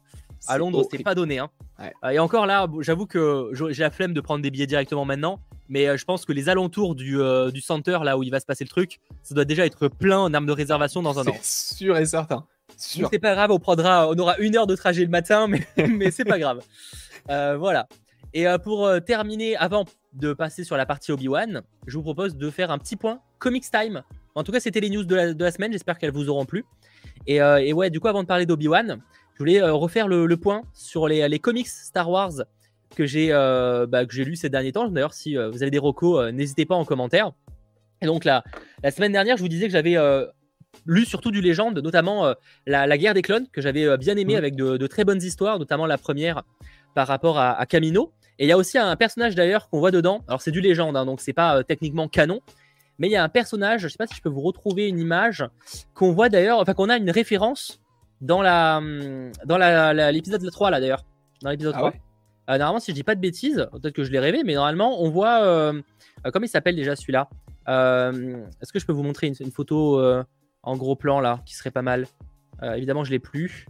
À Londres, c'est pas donné. Hein. Euh, et encore là, j'avoue que j'ai la flemme de prendre des billets directement maintenant. Mais euh, je pense que les alentours du, euh, du center, là où il va se passer le truc, ça doit déjà être plein en armes de réservation dans un an. C'est sûr et certain. C'est pas grave, on prendra, on aura une heure de trajet le matin, mais, mais c'est pas grave. voilà. Et pour terminer, avant de passer sur la partie Obi-Wan, je vous propose de faire un petit point Comics Time. En tout cas, c'était les news de la, de la semaine. J'espère qu'elles vous auront plu. Et, et, ouais, du coup, avant de parler d'Obi-Wan, je voulais euh, refaire le, point sur les, comics Star Wars que j'ai euh, bah, lu ces derniers temps. D'ailleurs, si euh, vous avez des recos, n'hésitez pas en commentaire. Et donc, la, la semaine dernière, je vous disais que j'avais lu surtout du légende, notamment la, guerre des clones, que j'avais bien aimé avec de, très bonnes histoires, notamment la première par rapport à, Camino. Et il y a aussi un personnage d'ailleurs qu'on voit dedans. Alors, c'est du légende, hein, donc c'est pas techniquement canon. Mais il y a un personnage, je sais pas si je peux vous retrouver une image, qu'on voit d'ailleurs, enfin qu'on a une référence dans la dans l'épisode la, 3 là d'ailleurs. Dans l'épisode 3. Ah euh, normalement, si je dis pas de bêtises, peut-être que je l'ai rêvé, mais normalement, on voit. Euh, euh, comment il s'appelle déjà celui-là? Est-ce que je peux vous montrer une, photo en gros plan là, qui serait pas mal? Évidemment, je l'ai plus.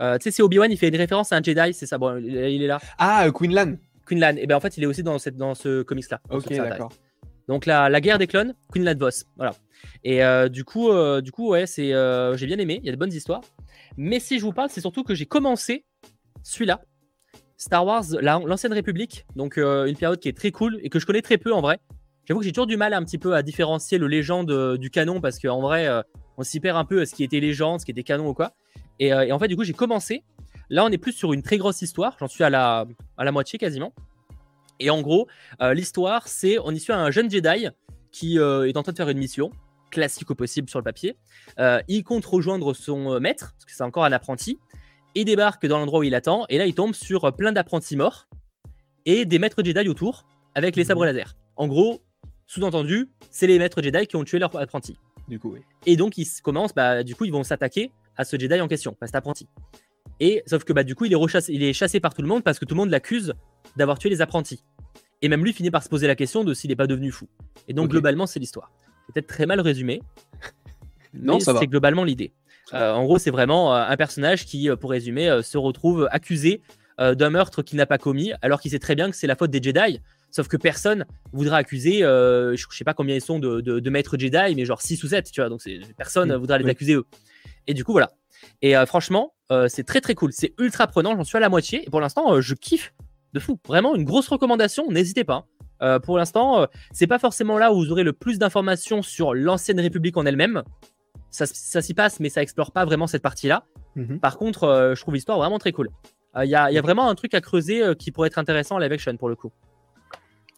tu sais, c'est Obi-Wan, il fait une référence à un Jedi, c'est ça? Bon, il, est là. Ah, Quinlan. Quinlan. Et ben en fait, il est aussi dans, cette, dans ce comics là. Ok, d'accord. Donc la, la, guerre des clones, Quinlan Voss. Voilà. Et du coup, du coup, ouais, c'est, j'ai bien aimé. Il y a de bonnes histoires. Mais si je vous parle, c'est surtout que j'ai commencé celui-là, Star Wars, l'ancienne République, donc euh, une période qui est très cool et que je connais très peu en vrai. J'avoue que j'ai toujours du mal un petit peu à différencier le légende euh, du canon parce qu'en vrai, euh, on s'y perd un peu à ce qui était légende, ce qui était canon ou quoi. Et, en fait, du coup, j'ai commencé. Là, on est plus sur une très grosse histoire. J'en suis à la, à la moitié quasiment. Et en gros, l'histoire, c'est on y suit un jeune Jedi qui est en train de faire une mission classique au possible sur le papier. Euh, il compte rejoindre son euh, maître, parce que c'est encore un apprenti. Il débarque dans l'endroit où il attend, et là il tombe sur euh, plein d'apprentis morts et des maîtres Jedi autour avec les sabres mhm. laser. En gros, sous-entendu, c'est les maîtres Jedi qui ont tué leur apprenti. Du coup, oui. Et donc ils commencent, bah, du coup, ils vont s'attaquer à ce Jedi en question, à cet apprenti. Et sauf que bah, du coup, il est, rechassé, il est chassé par tout le monde parce que tout le monde l'accuse d'avoir tué les apprentis. Et même lui finit par se poser la question de s'il n'est pas devenu fou. Et donc, globalement, c'est l'histoire peut-être très mal résumé. non, c'est globalement l'idée. Euh, en gros, c'est vraiment euh, un personnage qui, euh, pour résumer, se retrouve accusé d'un meurtre qu'il n'a pas commis, alors qu'il sait très bien que c'est la faute des Jedi. Sauf que personne voudra accuser, je je sais pas combien ils sont de, maîtres Jedi, mais genre 6 ou 7, tu vois, donc personne ne voudra les accuser eux. Et du coup, voilà. Et franchement, c'est très très cool, c'est ultra prenant, j'en suis à la moitié, et pour l'instant, je kiffe de fou. Vraiment, une grosse recommandation, n'hésitez pas. Euh, pour l'instant, euh, c'est pas forcément là où vous aurez le plus d'informations sur l'ancienne République en elle-même. Ça, s'y passe, mais ça explore pas vraiment cette partie-là. Mhm. Par contre, euh, je trouve l'histoire vraiment très cool. Il y, a vraiment un truc à creuser qui pourrait être intéressant à live action pour le coup.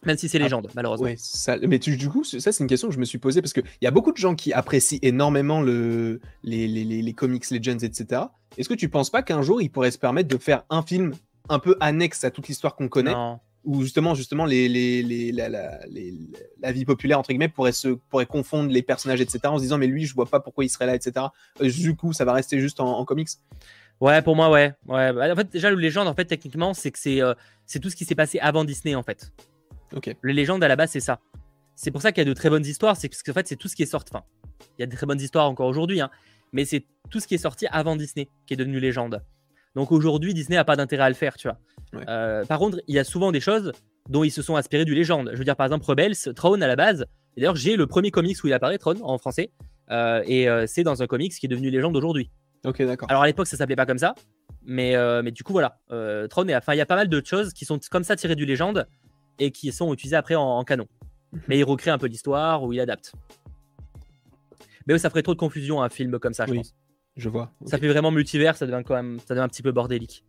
Même si c'est ah, légende, malheureusement. mais du coup, ça, c'est une question que je me suis posée parce qu'il y a beaucoup de gens qui apprécient énormément le, les, les, les, comics Legends, etc. Est-ce que tu penses pas qu'un jour, ils pourraient se permettre de faire un film un peu annexe à toute l'histoire qu'on connaît? Non où justement, justement les, les, les, la, la, vie populaire, entre guillemets, pourrait, se, pourrait confondre les personnages, etc., en se disant, mais lui, je vois pas pourquoi il serait là, etc. Euh, du coup, ça va rester juste en, comics. Ouais, pour moi, ouais. ouais. Bah, en fait, déjà, le légende, en fait, techniquement, c'est que c'est euh, c'est tout ce qui s'est passé avant Disney, en fait. Ok. Le légende, à la base, c'est ça. C'est pour ça qu'il y a de très bonnes histoires, c'est parce qu'en fait, c'est tout ce qui est sorti. Enfin, il y a de très bonnes histoires encore aujourd'hui, hein, mais c'est tout ce qui est sorti avant Disney qui est devenu légende. Donc aujourd'hui, Disney n'a pas d'intérêt à le faire, tu vois. Euh, par contre, il y a souvent des choses dont ils se sont inspirés du légende. Je veux dire, par exemple, Rebels, Throne à la base. D'ailleurs, j'ai le premier comics où il apparaît, Throne, en français. Euh, et euh, c'est dans un comics qui est devenu légende aujourd'hui. Ok, d'accord. Alors à l'époque, ça s'appelait pas comme ça. Mais, mais du coup, voilà. Throne, enfin, il y a pas mal de choses qui sont comme ça tirées du légende et qui sont utilisées après en, canon. Mais il recrée un peu l'histoire ou il adapte. Mais ça ferait trop de confusion un film comme ça, je pense. Je vois. Ça fait vraiment multivers, ça devient quand même, ça devient un petit peu bordélique.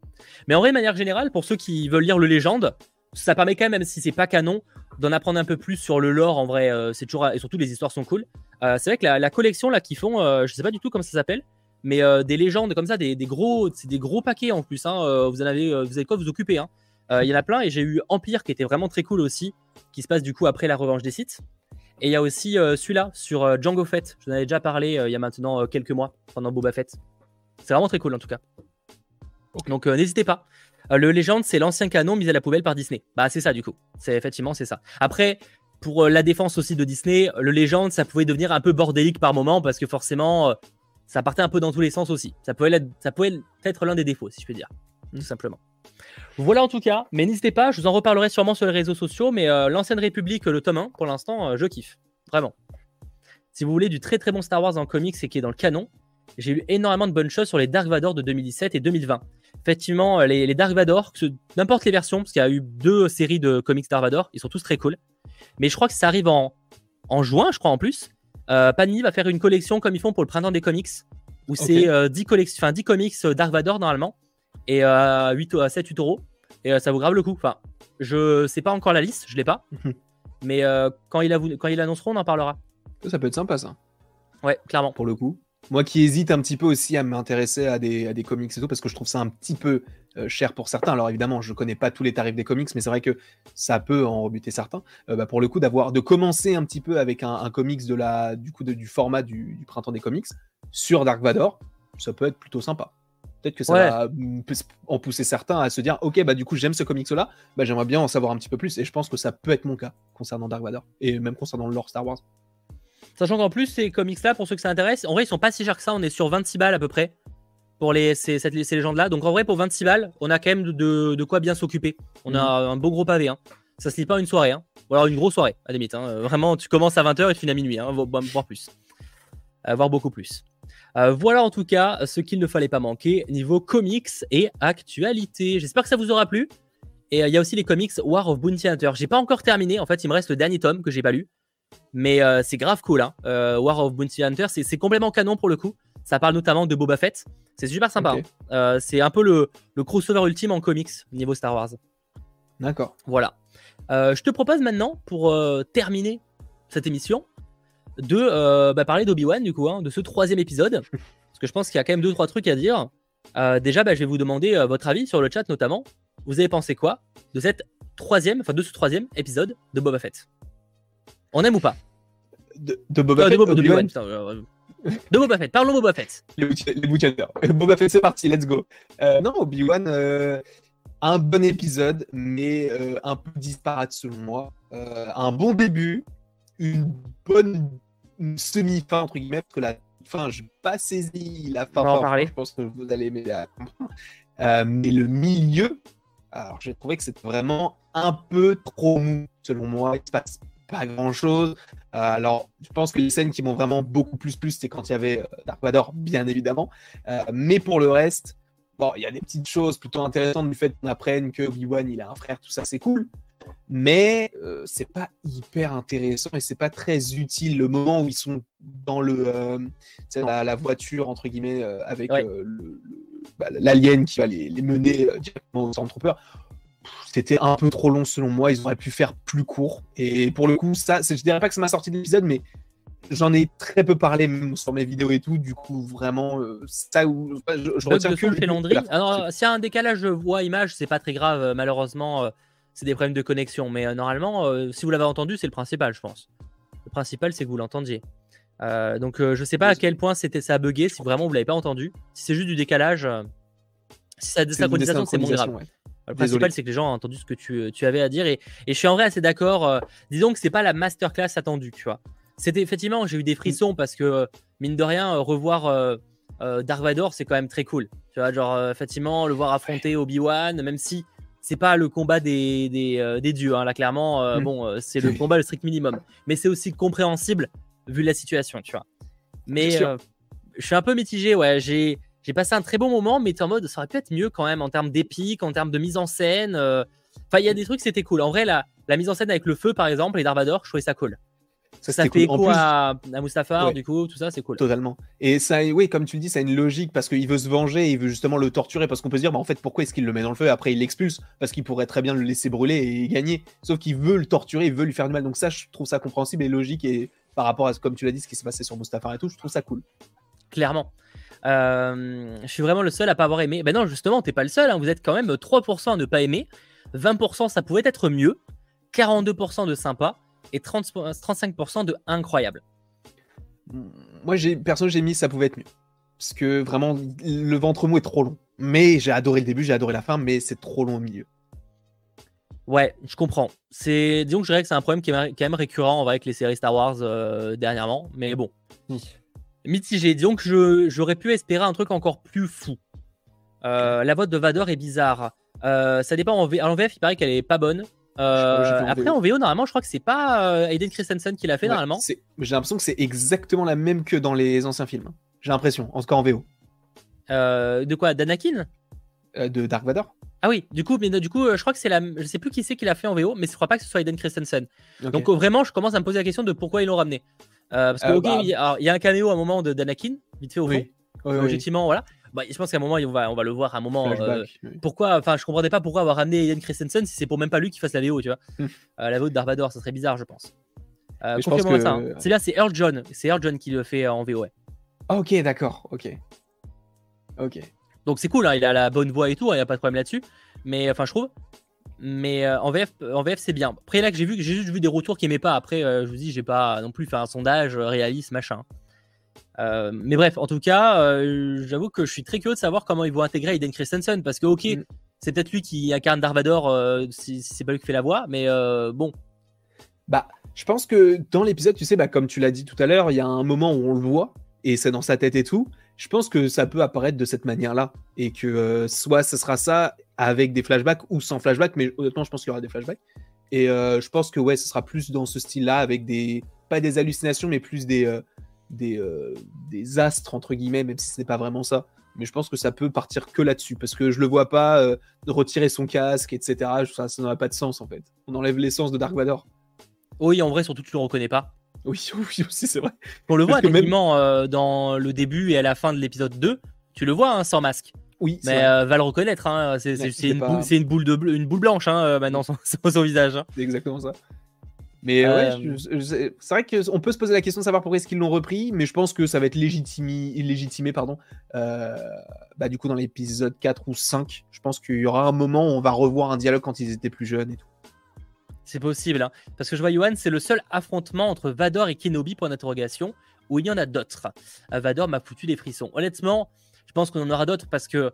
Mais en vrai, de manière générale, pour ceux qui veulent lire le Légende, ça permet quand même, même si c'est pas canon, d'en apprendre un peu plus sur le lore. En vrai, euh, c'est toujours et surtout les histoires sont cool. Euh, c'est vrai que la, collection là qu'ils font, euh, je sais pas du tout comment ça s'appelle, mais des légendes comme ça, des, gros, c'est des gros paquets en plus. Hein, vous en avez, vous avez quoi vous occuper. Hein. Il y en a plein et j'ai eu Empire qui était vraiment très cool aussi, qui se passe du coup après la revanche des sites. Et il y a aussi celui-là sur Django Fett. Je vous en avais déjà parlé il y a maintenant quelques mois pendant Boba Fett. C'est vraiment très cool en tout cas. Donc n'hésitez pas. Euh, le Légende, c'est l'ancien canon mis à la poubelle par Disney. Bah, c'est ça, du coup. C'est effectivement, c'est ça. Après, pour euh, la défense aussi de Disney, le Légende, ça pouvait devenir un peu bordélique par moment parce que forcément, euh, ça partait un peu dans tous les sens aussi. Ça pouvait être, ça pouvait être l'un des défauts, si je peux dire, tout simplement. Voilà en tout cas, mais n'hésitez pas, je vous en reparlerai sûrement sur les réseaux sociaux, mais l'ancienne République, le tome 1, pour l'instant, je kiffe. Vraiment. Si vous voulez du très très bon Star Wars en comics et qui est dans le canon, j'ai eu énormément de bonnes choses sur les Dark Vador de 2017 et 2020 effectivement, euh, les, Dark Vador, n'importe les versions, parce qu'il y a eu deux séries de comics Dark Vador, ils sont tous très cool. Mais je crois que ça arrive en, en juin, je crois en plus. Euh, Panini va faire une collection comme ils font pour le printemps des comics, où c'est 10, euh, 10 comics euh, Dark Vador normalement, et à 8, 7, 8 euros. Et ça vaut grave le coup. Enfin, je sais pas encore la liste, je l'ai pas. mais quand, il a, quand ils l'annonceront, on en parlera. Ça peut être sympa ça. Ouais, clairement. Pour le coup. Moi qui hésite un petit peu aussi à m'intéresser à des, à des comics et tout, parce que je trouve ça un petit peu euh, cher pour certains. Alors évidemment, je connais pas tous les tarifs des comics, mais c'est vrai que ça peut en rebuter certains. Euh, bah, pour le coup, d'avoir de commencer un petit peu avec un, comics de la, du coup, du format du, printemps des comics sur Dark Vador, ça peut être plutôt sympa. Peut-être que ça va en pousser certains à se dire, ok, bah du coup j'aime ce comics-là, bah j'aimerais bien en savoir un petit peu plus, et je pense que ça peut être mon cas concernant Dark Vador et même concernant le lore Star Wars. Sachant qu'en plus, ces comics-là, pour ceux que ça intéresse, en vrai, ils sont pas si chers que ça. On est sur 26 balles à peu près pour les, ces, ces, légendes-là. Donc en vrai, pour 26 balles, on a quand même de, de quoi bien s'occuper. On a mhm. un beau gros pavé. Hein. Ça se lit pas une soirée. Hein. Ou alors une grosse soirée, à la limite. Hein. Vraiment, tu commences à 20h et tu finis à minuit, hein, voire plus. Euh, voire beaucoup plus. Euh, voilà en tout cas ce qu'il ne fallait pas manquer niveau comics et actualité. J'espère que ça vous aura plu. Et euh, il y a aussi les comics War of Bounty Hunter. J'ai pas encore terminé. En fait, il me reste le dernier tome que j'ai pas lu. Mais euh, c'est grave cool. Hein. War of Bounty Hunter, c'est complètement canon pour le coup. Ça parle notamment de Boba Fett. C'est super sympa. Hein. C'est un peu le, le, crossover ultime en comics niveau Star Wars. D'accord. Voilà. je te propose maintenant, pour terminer cette émission, de bah, parler d'Obi-Wan, du coup, hein, de ce troisième épisode. parce que je pense qu'il y a quand même deux, trois trucs à dire. déjà, bah, je vais vous demander votre avis sur le chat, notamment. Vous avez pensé quoi de cette troisième, enfin de ce troisième épisode de Boba Fett? On aime ou pas? De, Boba Fett. De, Boba, Fett. Parlons Boba Fett. Les, les Boba Fett, c'est parti, let's go. Euh, non, Obi-Wan, euh, un bon épisode, mais euh, un peu disparate selon moi. un bon début, une bonne semi-fin, entre guillemets, parce que la fin, je n'ai pas saisi la fin. On va en parler. Je pense que vous allez m'aider à comprendre. mais le milieu, alors j'ai trouvé que c'était vraiment un peu trop mou, selon moi. Il se passe pas grand chose. Euh, alors, je pense que les scènes qui m'ont vraiment beaucoup plus plus, c'est quand il y avait euh, Dark Vador, bien évidemment. Euh, mais pour le reste, bon, il y a des petites choses plutôt intéressantes du fait qu'on apprenne que Obi-Wan il a un frère, tout ça, c'est cool. Mais c'est pas hyper intéressant et c'est pas très utile le moment où ils sont dans le la, voiture entre guillemets avec bah, l'alien qui va les, les mener directement au Stormtrooper c'était un peu trop long selon moi. Ils auraient pu faire plus court. Et pour le coup, ça, je dirais pas que ça m'a sorti de l'épisode, mais j'en ai très peu parlé sur mes vidéos et tout. Du coup, vraiment, euh, ça où je, je retiens que le Alors, s'il y a un décalage de voix-image, c'est pas très grave. Euh, malheureusement, euh, c'est des problèmes de connexion. Mais normalement, si vous l'avez entendu, c'est le principal, je pense. Le principal, c'est que vous l'entendiez. donc, je sais pas à quel point c'était ça a bugué. Si vraiment vous l'avez pas entendu, si c'est juste du décalage, si ça a synchronisation, c'est moins grave. Le principal, c'est que les gens ont entendu ce que tu, tu avais à dire. Et, et, je suis en vrai assez d'accord. Euh, disons que c'est pas la masterclass attendue, tu vois. C'était effectivement, j'ai eu des frissons parce que, mine de rien, euh, revoir euh, Dark Vador, c'est quand même très cool. Tu vois, genre, effectivement, le voir affronter Obi-Wan, même si c'est pas le combat des, des, des dieux. Hein. Là, clairement, mm. bon, c'est le combat le strict minimum. Mais c'est aussi compréhensible vu la situation, tu vois. Mais je suis un peu mitigé, ouais. J'ai j'ai passé un très bon moment, mais en mode, ça aurait pu être mieux quand même en termes d'épique, en termes de mise en scène. Euh, Enfin, il y a des trucs, c'était cool. En vrai, la, la mise en scène avec le feu, par exemple, et Darvador, je trouvais ça cool. Ça, ça fait écho à, à Mustafar, du coup, tout ça, c'est cool. Totalement. Et ça, oui, comme tu le dis, ça a une logique parce qu'il veut se venger, il veut justement le torturer parce qu'on peut se dire, bah, en fait, pourquoi est-ce qu'il le met dans le feu? Et après il l'expulse Parce qu'il pourrait très bien le laisser brûler et gagner. Sauf qu'il veut le torturer, il veut lui faire du mal. Donc ça, je trouve ça compréhensible et logique et par rapport à, comme tu l'as dit, ce qui s'est passé sur Mustafar et tout, je trouve ça cool. Clairement. Euh, je suis vraiment le seul à pas avoir aimé. Ben non, justement, t'es pas le seul. Hein. Vous êtes quand même 3% à ne pas aimer. 20% ça pouvait être mieux. 42% de sympa et 30, 35% de incroyable. Moi, j'ai, perso, j'ai mis ça pouvait être mieux. Parce que vraiment, le ventre mou est trop long. Mais j'ai adoré le début, j'ai adoré la fin, mais c'est trop long au milieu. Ouais, je comprends. C'est, disons que je dirais que c'est un problème qui est quand même récurrent avec les séries Star Wars euh, dernièrement. Mais bon, mitigé. Disons que j'aurais pu espérer un truc encore plus fou. Euh, la voix de Vador est bizarre. Euh, ça dépend en, en VF, il paraît qu'elle est pas bonne. Euh, après, en VO, normalement, je crois que c'est pas euh, Aiden Christensen qui l'a fait, normalement. J'ai l'impression que c'est exactement la même que dans les anciens films. J'ai l'impression, en tout cas en VO. Euh, de quoi? D'Anakin De Dark Vador Ah oui, du coup, mais, du coup je crois que c'est la. Je sais plus qui c'est qui l'a fait en VO, mais je crois pas que ce soit Aiden Christensen. Donc vraiment, je commence à me poser la question de pourquoi ils l'ont ramené. parce que, bah, il y, a un caméo à un moment de d'Anakin, vite fait au fond. Oui. Objectivement, voilà. Bah, je pense qu'à un moment, on va, on va le voir à un moment. Euh, pourquoi Enfin, je comprenais pas pourquoi avoir ramené Ian Christensen si c'est pour même pas lui qui fasse la VO, tu vois. Hum. Euh, la VO de Darvador, ça serait bizarre, je pense. Euh, ça. Hein. C'est là, c'est Earl John. C'est Earl John qui le fait en VO, ouais. ok, d'accord, ok. Ok. Donc c'est cool, hein, il a la bonne voix et tout, il hein, n'y a pas de problème là-dessus. Mais enfin, je trouve. Mais en VF, en VF c'est bien. Après là que j'ai vu, j'ai juste vu des retours qui aimaient pas. Après, je vous dis, j'ai pas non plus fait un sondage réaliste, machin. Euh, mais bref, en tout cas, euh, j'avoue que je suis très curieux de savoir comment ils vont intégrer Aiden Christensen parce que, ok, mm. c'est peut-être lui qui incarne Darvador euh, si, c'est pas lui qui fait la voix, mais bon. Bah, je pense que dans l'épisode, tu sais, bah, comme tu l'as dit tout à l'heure, il y a un moment où on le voit et c'est dans sa tête et tout. Je pense que ça peut apparaître de cette manière-là et que soit ce sera ça avec des flashbacks ou sans flashbacks, mais honnêtement, je pense qu'il y aura des flashbacks. Et je pense que ouais, ce sera plus dans ce style-là avec des pas des hallucinations, mais plus des des, euh, des astres, entre guillemets, même si ce n'est pas vraiment ça. Mais je pense que ça peut partir que là-dessus, parce que je le vois pas euh, retirer son casque, etc. Ça, ça n'a pas de sens, en fait. On enlève l'essence de Dark Vador. Oui, en vrai, surtout, tu le reconnais pas. Oui, oui, aussi, c'est vrai. On le voit, effectivement, euh, dans le début et à la fin de l'épisode 2, tu le vois, hein, sans masque. Oui, mais va le reconnaître. Hein, c'est une, boule, de une boule blanche hein, maintenant son, son visage. C'est exactement ça. Mais ouais, euh, c'est vrai qu'on peut se poser la question de savoir pourquoi est-ce qu'ils l'ont repris, mais je pense que ça va être légitimé, légitimé pardon, euh, bah, du coup dans l'épisode 4 ou 5. Je pense qu'il y aura un moment où on va revoir un dialogue quand ils étaient plus jeunes et tout. C'est possible, hein. parce que je vois Johan, c'est le seul affrontement entre Vador et Kenobi pour interrogation, où il y en a d'autres. Euh, Vador m'a foutu des frissons. Honnêtement, je pense qu'on en aura d'autres parce que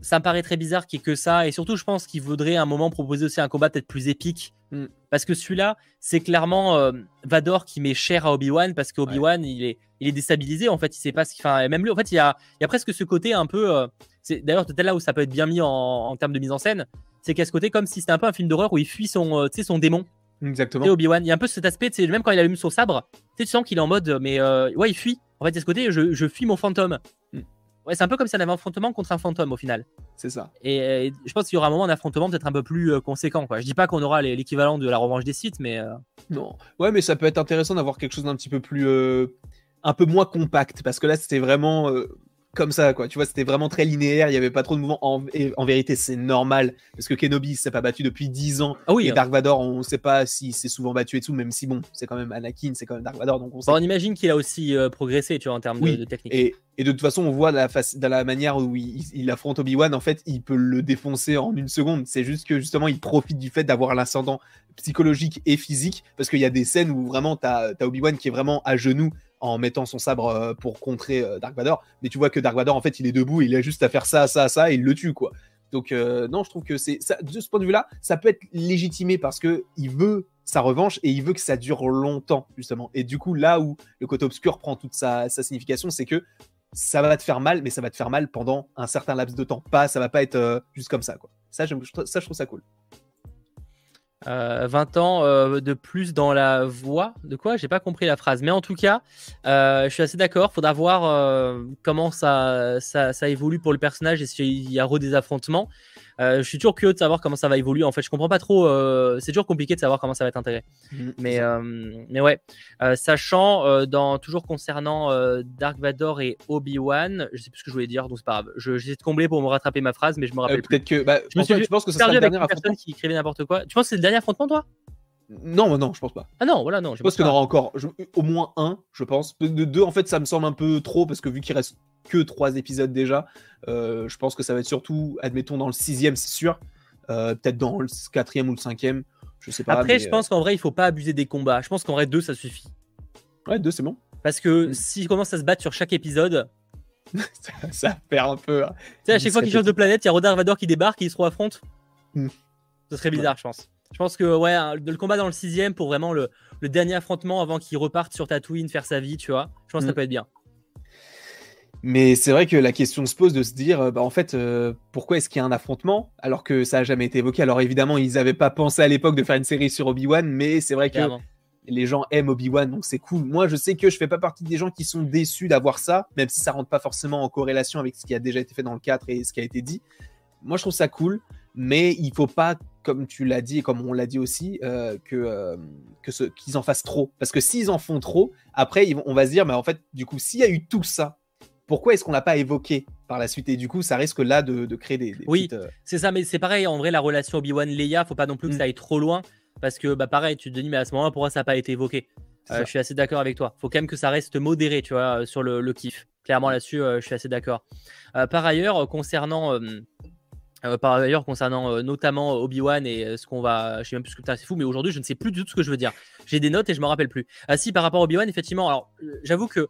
ça me paraît très bizarre qu'il y ait que ça, et surtout je pense qu'il voudrait à un moment proposer aussi un combat peut-être plus épique Mm. Parce que celui-là, c'est clairement euh, Vador qui met cher à Obi-Wan parce qu'Obi-Wan, il, est, il est déstabilisé. En fait, il sait pas ce qu'il fait. Même lui, en fait, il y a, il y a presque ce côté un peu. Euh, c'est D'ailleurs, peut-être là où ça peut être bien mis en, termes de mise en scène, c'est qu'à ce côté, comme si c'était un peu un film d'horreur où il fuit son, euh, son démon. Exactement. Obi-Wan. Il y a un peu cet aspect, même quand il allume son sabre, tu sens qu'il est en mode, mais ouais, il fuit. En fait, à ce côté, je, je fuis mon fantôme. Mm. Ouais, c'est un peu comme si on avait un affrontement contre un fantôme au final. C'est ça. Et, je pense qu'il y aura un moment d'affrontement peut-être un peu plus euh, conséquent. Quoi. Je dis pas qu'on aura l'équivalent de la revanche des sites, mais. Euh, non. Ouais, mais ça peut être intéressant d'avoir quelque chose d'un petit peu plus. Euh, un peu moins compact. Parce que là, c'était vraiment comme ça, quoi. Tu vois, c'était vraiment très linéaire, il n'y avait pas trop de mouvements. En, en vérité, c'est normal, parce que Kenobi s'est pas battu depuis 10 ans. Ah oui, et hein. Dark Vador, on ne sait pas s'il s'est souvent battu et tout, même si, bon, c'est quand même Anakin, c'est quand même Dark Vador. Donc on, on imagine qu'il a aussi euh, progressé, tu vois, en termes de, technique. Et, et, de toute façon, on voit la face, dans la manière où il, affronte Obi-Wan, en fait, il peut le défoncer en une seconde. C'est juste que, justement, il profite du fait d'avoir l'ascendant psychologique et physique, parce qu'il y a des scènes où vraiment, tu as, as Obi-Wan qui est vraiment à genoux en mettant son sabre euh, pour contrer euh, Dark Vador. Mais tu vois que Dark Vador, en fait, il est debout, il a juste à faire ça, ça, ça, et il le tue, quoi. Donc, euh, non, je trouve que c'est de ce point de vue-là, ça peut être légitimé parce que il veut sa revanche et il veut que ça dure longtemps, justement. Et du coup, là où le côté obscur prend toute sa, signification, c'est que ça va te faire mal, mais ça va te faire mal pendant un certain laps de temps. Pas, ça va pas être juste comme ça, quoi. Ça, ça, je trouve ça cool. 20 euh, ans euh, de plus dans la voie. De quoi? J'ai pas compris la phrase. Mais en tout cas, euh, je suis assez d'accord. Faudra voir comment ça, ça, évolue pour le personnage et s'il y a des affrontements. Je suis toujours curieux de savoir comment ça va évoluer. En fait, je comprends pas trop. c'est toujours compliqué de savoir comment ça va être intégré. Mmh, mais, mais ouais, sachant dans toujours concernant Dark Vador et Obi Wan, je sais plus ce que je voulais dire, donc c'est pas grave. J'essaie de combler pour me rattraper ma phrase, mais je me rappelle. Peut-être que. Bah, je, pense, pense que ça sera le dernier affrontement? qui écrivait n'importe quoi. Tu penses que c'est le dernier affrontement, toi? Non, non, je pense pas. Ah non, voilà, non. Je pense qu'il y en aura encore au moins un, je pense. De deux, en fait, ça me semble un peu trop parce que vu qu'il reste que trois épisodes déjà, euh, je pense que ça va être surtout, admettons, dans le sixième, c'est sûr. Euh, peut-être dans le quatrième ou le cinquième, je sais pas. Après, je pense euh, qu'en vrai, il faut pas abuser des combats. Je pense qu'en vrai, deux, ça suffit. Ouais, deux, c'est bon. Parce que mm. s'ils commencent à se battre sur chaque épisode, ça, perd un peu. Hein. Tu sais, à chaque fois qu'ils changent de planète, il y a Rodar Vador qui débarque et ils se affrontent. Mm. Ce serait bizarre, je pense. Je pense que ouais, le combat dans le sixième pour vraiment le, dernier affrontement avant qu'il reparte sur Tatooine faire sa vie, tu vois. Je pense que ça mm. peut être bien. Mais c'est vrai que la question se pose de se dire, euh, bah, en fait, euh, pourquoi est-ce qu'il y a un affrontement alors que ça a jamais été évoqué? Alors évidemment, ils n'avaient pas pensé à l'époque de faire une série sur Obi-Wan, mais c'est vrai que les gens aiment Obi-Wan, donc c'est cool. Moi, je sais que je fais pas partie des gens qui sont déçus d'avoir ça, même si ça rentre pas forcément en corrélation avec ce qui a déjà été fait dans le 4 et ce qui a été dit. Moi, je trouve ça cool mais il faut pas, comme tu l'as dit et comme on l'a dit aussi, euh, que, euh, que ce, qu'ils en fassent trop. Parce que s'ils en font trop, après, ils on va se dire, mais en fait, du coup, s'il y a eu tout ça, pourquoi est-ce qu'on l'a pas évoqué par la suite? Et du coup, ça risque là de, de créer des. oui, euh, c'est ça, mais c'est pareil, en vrai, la relation Obi-Wan-Leia, faut pas non plus que mm. ça aille trop loin. Parce que, bah, pareil, tu te dis, mais à ce moment-là, pourquoi ça n'a pas été évoqué? Je suis assez d'accord avec toi. Faut quand même que ça reste modéré, tu vois, sur le, le kiff. Clairement, là-dessus, je suis assez d'accord. par ailleurs, concernant euh, par ailleurs, concernant euh, notamment Obi-Wan et euh, ce qu'on va. Je sais même plus ce que c'est fou, mais aujourd'hui, je ne sais plus du tout ce que je veux dire. J'ai des notes et je me rappelle plus. Ah, si, par rapport à Obi-Wan, effectivement, alors j'avoue que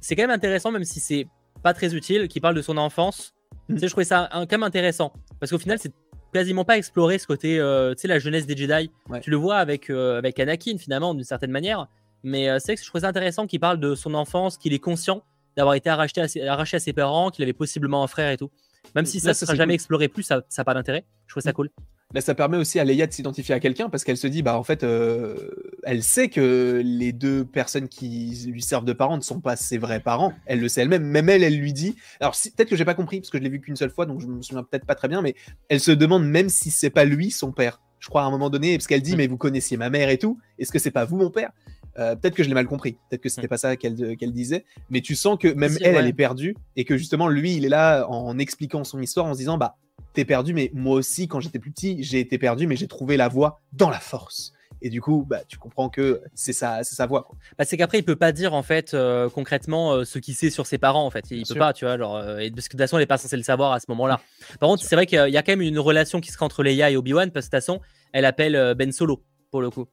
c'est quand même intéressant, même si c'est pas très utile, qu'il parle de son enfance. Mm. Tu sais, je trouvais ça quand même intéressant. Parce qu'au final, c'est quasiment pas exploré ce côté, tu sais, la jeunesse des Jedi. Tu le vois avec, avec Anakin, finalement, d'une certaine manière. Mais c'est que je trouvais ça intéressant qu'il parle de son enfance, qu'il est conscient d'avoir été arraché à, ses, arraché à ses parents, qu'il avait possiblement un frère et tout. Même si ça ne sera jamais exploré plus, ça n'a pas d'intérêt. Je trouve ça mm. cool. Là, ça permet aussi à Leia de s'identifier à quelqu'un parce qu'elle se dit, bah en fait, euh, elle sait que les deux personnes qui lui servent de parents ne sont pas ses vrais parents. Elle le sait elle-même. Même elle, elle lui dit. Alors peut-être que j'ai pas compris parce que je l'ai vu qu'une seule fois, donc je me souviens peut-être pas très bien, mais elle se demande même si c'est pas lui son père. Je crois à un moment donné, parce qu'elle dit, mm. mais vous connaissiez ma mère et tout. Est-ce que c'est pas vous mon père? Euh, peut-être que je l'ai mal compris, peut-être que c'était pas ça qu'elle disait, mais tu sens que même elle, elle est perdue et que justement lui, il est là en expliquant son histoire en se disant bah t'es perdu, mais moi aussi quand j'étais plus petit, j'ai été perdu, mais j'ai trouvé la voie dans la force. Et du coup, bah, tu comprends que c'est sa, sa voix. Bah, c'est qu'après, il peut pas dire en fait euh, concrètement euh, ce qu'il sait sur ses parents. En fait, il peut pas, tu vois. Genre, et parce que de toute façon, il est pas censé le savoir à ce moment-là. Par contre, c'est vrai qu'il y a quand même une relation qui se crée entre Leia et Obi Wan parce que de toute façon, elle appelle Ben Solo pour le coup.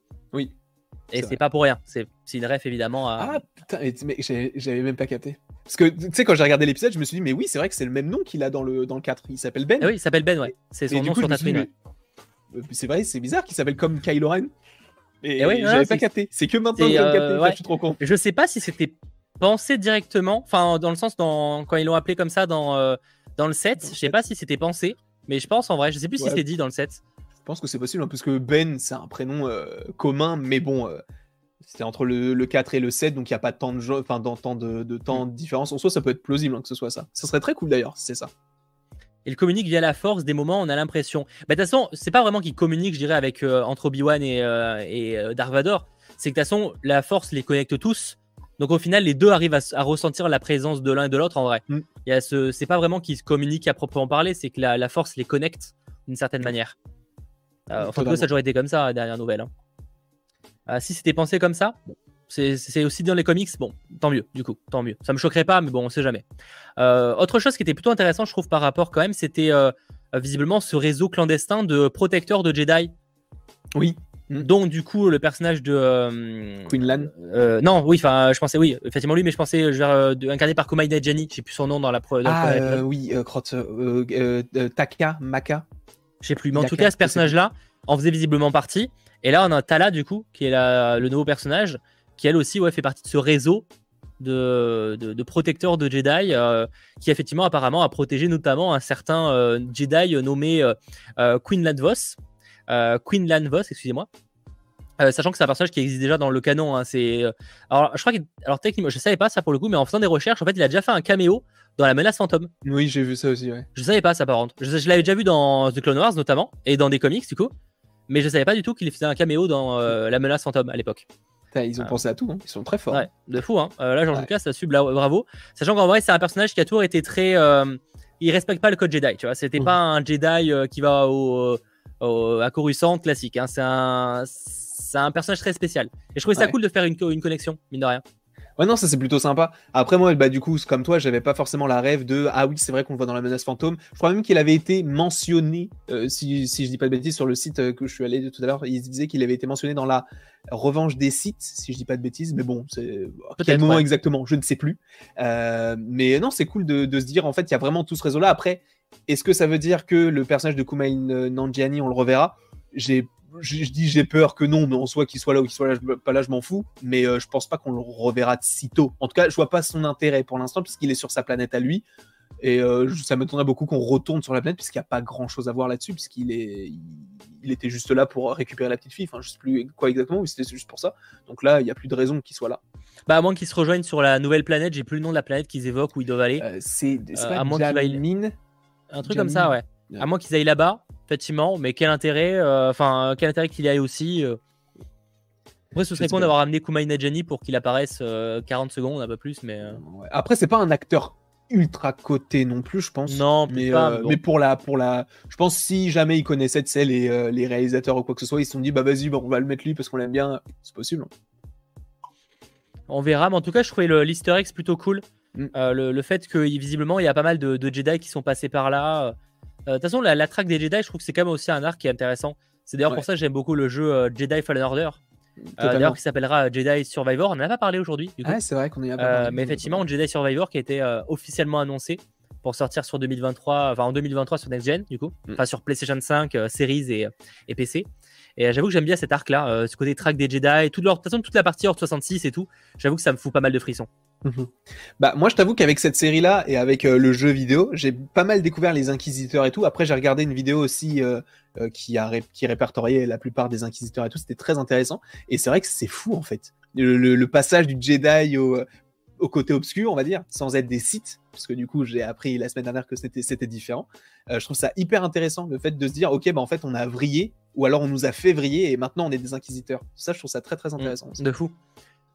Et c'est pas pour rien. C'est une ref évidemment à. Ah putain, mais j'avais même pas capté. Parce que tu sais, quand j'ai regardé l'épisode, je me suis dit, mais oui, c'est vrai que c'est le même nom qu'il a dans le, dans le 4. Il s'appelle Ben. Ah oui, il s'appelle Ben, ouais. C'est son nom sur Tatooine. Euh, c'est vrai, c'est bizarre qu'il s'appelle comme Kylo Ren. Et, oui, j'avais pas capté. C'est que maintenant que euh, capté. Je suis trop con. Je sais pas si c'était pensé directement. Enfin, dans le sens, dans... quand ils l'ont appelé comme ça dans, euh, dans le 7, je sais pas si c'était pensé. Mais je pense en vrai, je sais plus si c'était dit dans le 7. Je pense que c'est possible, hein, parce que Ben, c'est un prénom commun, mais bon, c'était entre le, 4 et le 7, donc il n'y a pas tant de, enfin, temps de, de, temps de différence. En soi, ça peut être plausible hein, que ce soit ça. Ça serait très cool d'ailleurs, c'est ça. Il communique via la force, des moments, on a l'impression. Bah, de toute façon, c'est pas vraiment qu'il communique, je dirais, avec, euh, entre Obi-Wan et, euh, et euh, Dark Vador. C'est que de toute façon, la force les connecte tous. Donc au final, les deux arrivent à, ressentir la présence de l'un et de l'autre en vrai. Mm. C'est pas vraiment qu'ils communiquent à proprement parler, c'est que la, force les connecte d'une certaine manière. Enfin, ça a toujours été comme ça, dernière nouvelle. Hein. Ah, si c'était pensé comme ça, c'est aussi dans les comics, bon, tant mieux, du coup, tant mieux. Ça me choquerait pas, mais bon, on sait jamais. Euh, autre chose qui était plutôt intéressant, je trouve, par rapport quand même, c'était euh, visiblement ce réseau clandestin de protecteurs de Jedi. Oui. Hmm. Dont du coup le personnage de euh, Quinlan. non, oui, enfin, je pensais oui, effectivement lui, mais je pensais vers, incarné par Kumail Jenny. J'ai plus son nom dans la. Dans ah oui, crotte, Taka, Maka. Je sais plus, mais en tout cas, ce personnage-là en faisait visiblement partie. Et là, on a Tala, du coup, qui est le nouveau personnage, qui elle aussi ouais, fait partie de ce réseau de, de, protecteurs de Jedi, euh, qui effectivement, apparemment, a protégé notamment un certain euh, Jedi nommé euh, Queen Lanvos. Queen Lanvos, excusez-moi. sachant que c'est un personnage qui existe déjà dans le canon. Hein, c'est alors je crois que alors techniquement je savais pas ça pour le coup, mais en faisant des recherches, en fait, il a déjà fait un caméo dans la menace fantôme. Oui, j'ai vu ça aussi, ouais. Je savais pas ça par contre. Je, l'avais déjà vu dans The Clone Wars notamment, et dans des comics du coup, mais je savais pas du tout qu'il faisait un caméo dans euh, la menace fantôme à l'époque. Ils ont pensé à tout, hein. ils sont très forts. Ouais, de fou. Hein. là, George Lucas, ça suit bravo. Sachant qu'en vrai, c'est un personnage qui a toujours été très. il respecte pas le code Jedi, tu vois. C'était mmh. pas un Jedi qui va au, à Coruscant classique. Hein. C'est un c'est un personnage très spécial. Et je trouvais ça cool de faire une, une connexion, mine de rien. Ouais, non, ça c'est plutôt sympa. Après, moi, bah, du coup, comme toi, j'avais pas forcément la rêve de Ah oui, c'est vrai qu'on le voit dans la menace fantôme. Je crois même qu'il avait été mentionné, euh, si, si, je dis pas de bêtises, sur le site euh, que je suis allé tout à l'heure, il disait qu'il avait été mentionné dans la revanche des sites, si je dis pas de bêtises. Mais bon, c'est à quel moment exactement, je ne sais plus. Euh, mais non, c'est cool de, de, se dire, en fait, il y a vraiment tout ce réseau-là. Après, est-ce que ça veut dire que le personnage de Kumail Nanjiani, on le reverra? J'ai je, dis j'ai peur que non, mais en soit qu'il soit là ou qu'il soit là, pas là, je m'en fous. Mais euh, je pense pas qu'on le reverra si tôt. En tout cas, je vois pas son intérêt pour l'instant, puisqu'il est sur sa planète à lui. Et euh, ça m'étonnerait beaucoup qu'on retourne sur la planète, puisqu'il n'y a pas grand chose à voir là-dessus, puisqu'il est, il, était juste là pour récupérer la petite fille. Enfin, je sais plus quoi exactement, mais c'était juste pour ça. Donc là, il n'y a plus de raison qu'il soit là. Bah, à moins qu'ils se rejoignent sur la nouvelle planète, j'ai plus le nom de la planète qu'ils évoquent où ils doivent aller. Euh, c'est à moins qu'il Un truc comme ça, ouais. À moins qu'ils aillent là-bas, effectivement. Mais quel intérêt euh, Enfin, quel intérêt qu'il y aille aussi euh. Après, ce serait con d'avoir amené Kumail Najani pour qu'il apparaisse 40 euh, secondes, un peu plus. Mais après, c'est pas un acteur ultra coté non plus, je pense. Non, mais, pas, mais pour la, pour la, je pense si jamais ils connaissaient les, les réalisateurs ou quoi que ce soit, ils se sont dit bah vas-y, on va le mettre lui parce qu'on l'aime bien. C'est possible. On verra, mais en tout cas, je trouvais l'easter egg plutôt cool. Mm. le, fait que visiblement il y a pas mal de, de Jedi qui sont passés par là. Euh, de toute façon, la, traque des Jedi, je trouve que c'est quand même aussi un arc qui est intéressant. C'est d'ailleurs pour ça que j'aime beaucoup le jeu euh, Jedi Fallen Order. Euh, d'ailleurs, qui s'appellera Jedi Survivor. On n'en a pas parlé aujourd'hui. Ah, c'est vrai qu'on pas Mais effectivement, Jedi Survivor qui a été officiellement annoncé pour sortir sur 2023, enfin en 2023 sur Next Gen, du coup, mm. enfin sur PlayStation 5, Series et, et PC. Et j'avoue que j'aime bien cet arc-là, ce côté track des Jedi, toute, leur, toute la partie hors 66 et tout. J'avoue que ça me fout pas mal de frissons. Mhm. Bah moi je t'avoue qu'avec cette série là et avec euh, le jeu vidéo j'ai pas mal découvert les inquisiteurs et tout après j'ai regardé une vidéo aussi euh, euh, qui répertoriait la plupart des inquisiteurs et tout c'était très intéressant et c'est vrai que c'est fou en fait le, passage du Jedi au, au, côté obscur on va dire sans être des sites parce que du coup j'ai appris la semaine dernière que c'était différent. Je trouve ça hyper intéressant le fait de se dire ok bah en fait on a vrillé ou alors on nous a fait vriller et maintenant on est des inquisiteurs. Ça je trouve ça très très intéressant de fou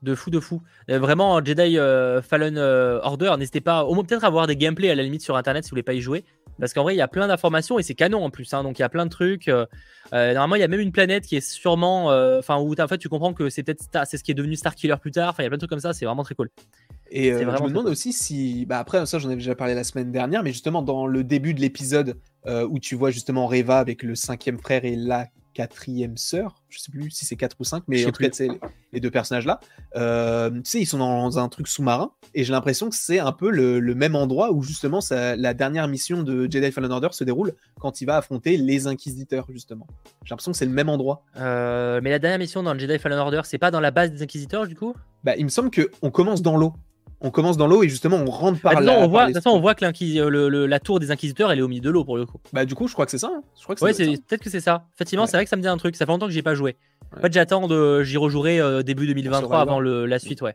de fou de fou. Euh, vraiment, Jedi euh, Fallen euh, Order, n'hésitez pas au moins peut-être à voir des gameplays à la limite sur internet si vous voulez pas y jouer. Parce qu'en vrai, il y a plein d'informations et c'est canon en plus. Hein, donc il y a plein de trucs. normalement, il y a même une planète qui est sûrement. Enfin, où en fait tu comprends que c'est peut-être c'est ce qui est devenu Starkiller plus tard. Enfin, il y a plein de trucs comme ça. C'est vraiment très cool. Et je me demande aussi si. Bah après, ça, j'en ai déjà parlé la semaine dernière, mais justement, dans le début de l'épisode où tu vois justement Reva avec le cinquième frère et la quatrième sœur, je sais plus si c'est quatre ou cinq, mais en tout cas, c'est les, deux personnages-là. Euh, tu sais, ils sont dans un truc sous-marin, et j'ai l'impression que c'est un peu le, même endroit où justement la dernière mission de Jedi Fallen Order se déroule quand il va affronter les Inquisiteurs, justement. J'ai l'impression que c'est le même endroit. Euh, mais la dernière mission dans Jedi Fallen Order, c'est pas dans la base des Inquisiteurs, du coup? Bah, il me semble qu'on commence dans l'eau on commence dans l'eau et justement on rentre par là. On voit, de toute façon, on voit que euh, la tour des inquisiteurs elle est au milieu de l'eau pour le coup. Bah du coup, je crois que c'est ça. Hein. Je crois que ouais, peut-être que c'est ça. Effectivement, c'est vrai que ça me dit un truc. Ça fait longtemps que j'ai pas joué. En fait, j'attends de, j'y rejouerai euh, début 2023 avant la suite, ouais.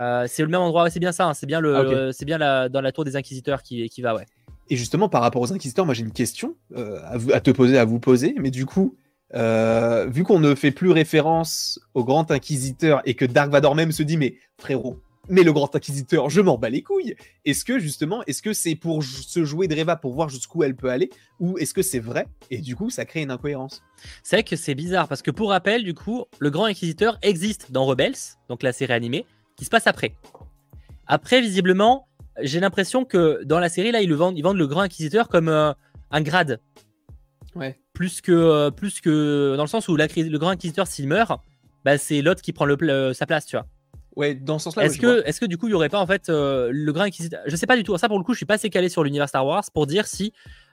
Euh, c'est le même endroit, c'est bien ça. Hein. C'est bien le, ah, c'est bien dans la tour des inquisiteurs qui, qui va, ouais. Et justement, par rapport aux inquisiteurs, moi j'ai une question à, à, te poser, à vous poser. Mais du coup, vu qu'on ne fait plus référence au grand inquisiteur et que Dark Vador même se dit, mais frérot, mais le grand inquisiteur, je m'en bats les couilles. Est-ce que justement, est-ce que c'est pour se jouer de Reva pour voir jusqu'où elle peut aller, ou est-ce que c'est vrai et du coup ça crée une incohérence? C'est vrai que c'est bizarre parce que pour rappel, du coup, le grand inquisiteur existe dans Rebels, donc la série animée, qui se passe après. Après, visiblement, j'ai l'impression que dans la série là, ils le vendent, ils vendent le grand inquisiteur comme euh, un grade. Ouais. Plus que, euh, plus que dans le sens où le grand inquisiteur s'il meurt, bah, c'est l'autre qui prend le, sa place, tu vois. Ouais, dans ce sens-là. Est-ce que, est que du coup, il n'y aurait pas en fait euh, le grand inquisiteur Je sais pas du tout. Ça, pour le coup, je suis pas assez calé sur l'univers Star Wars pour dire si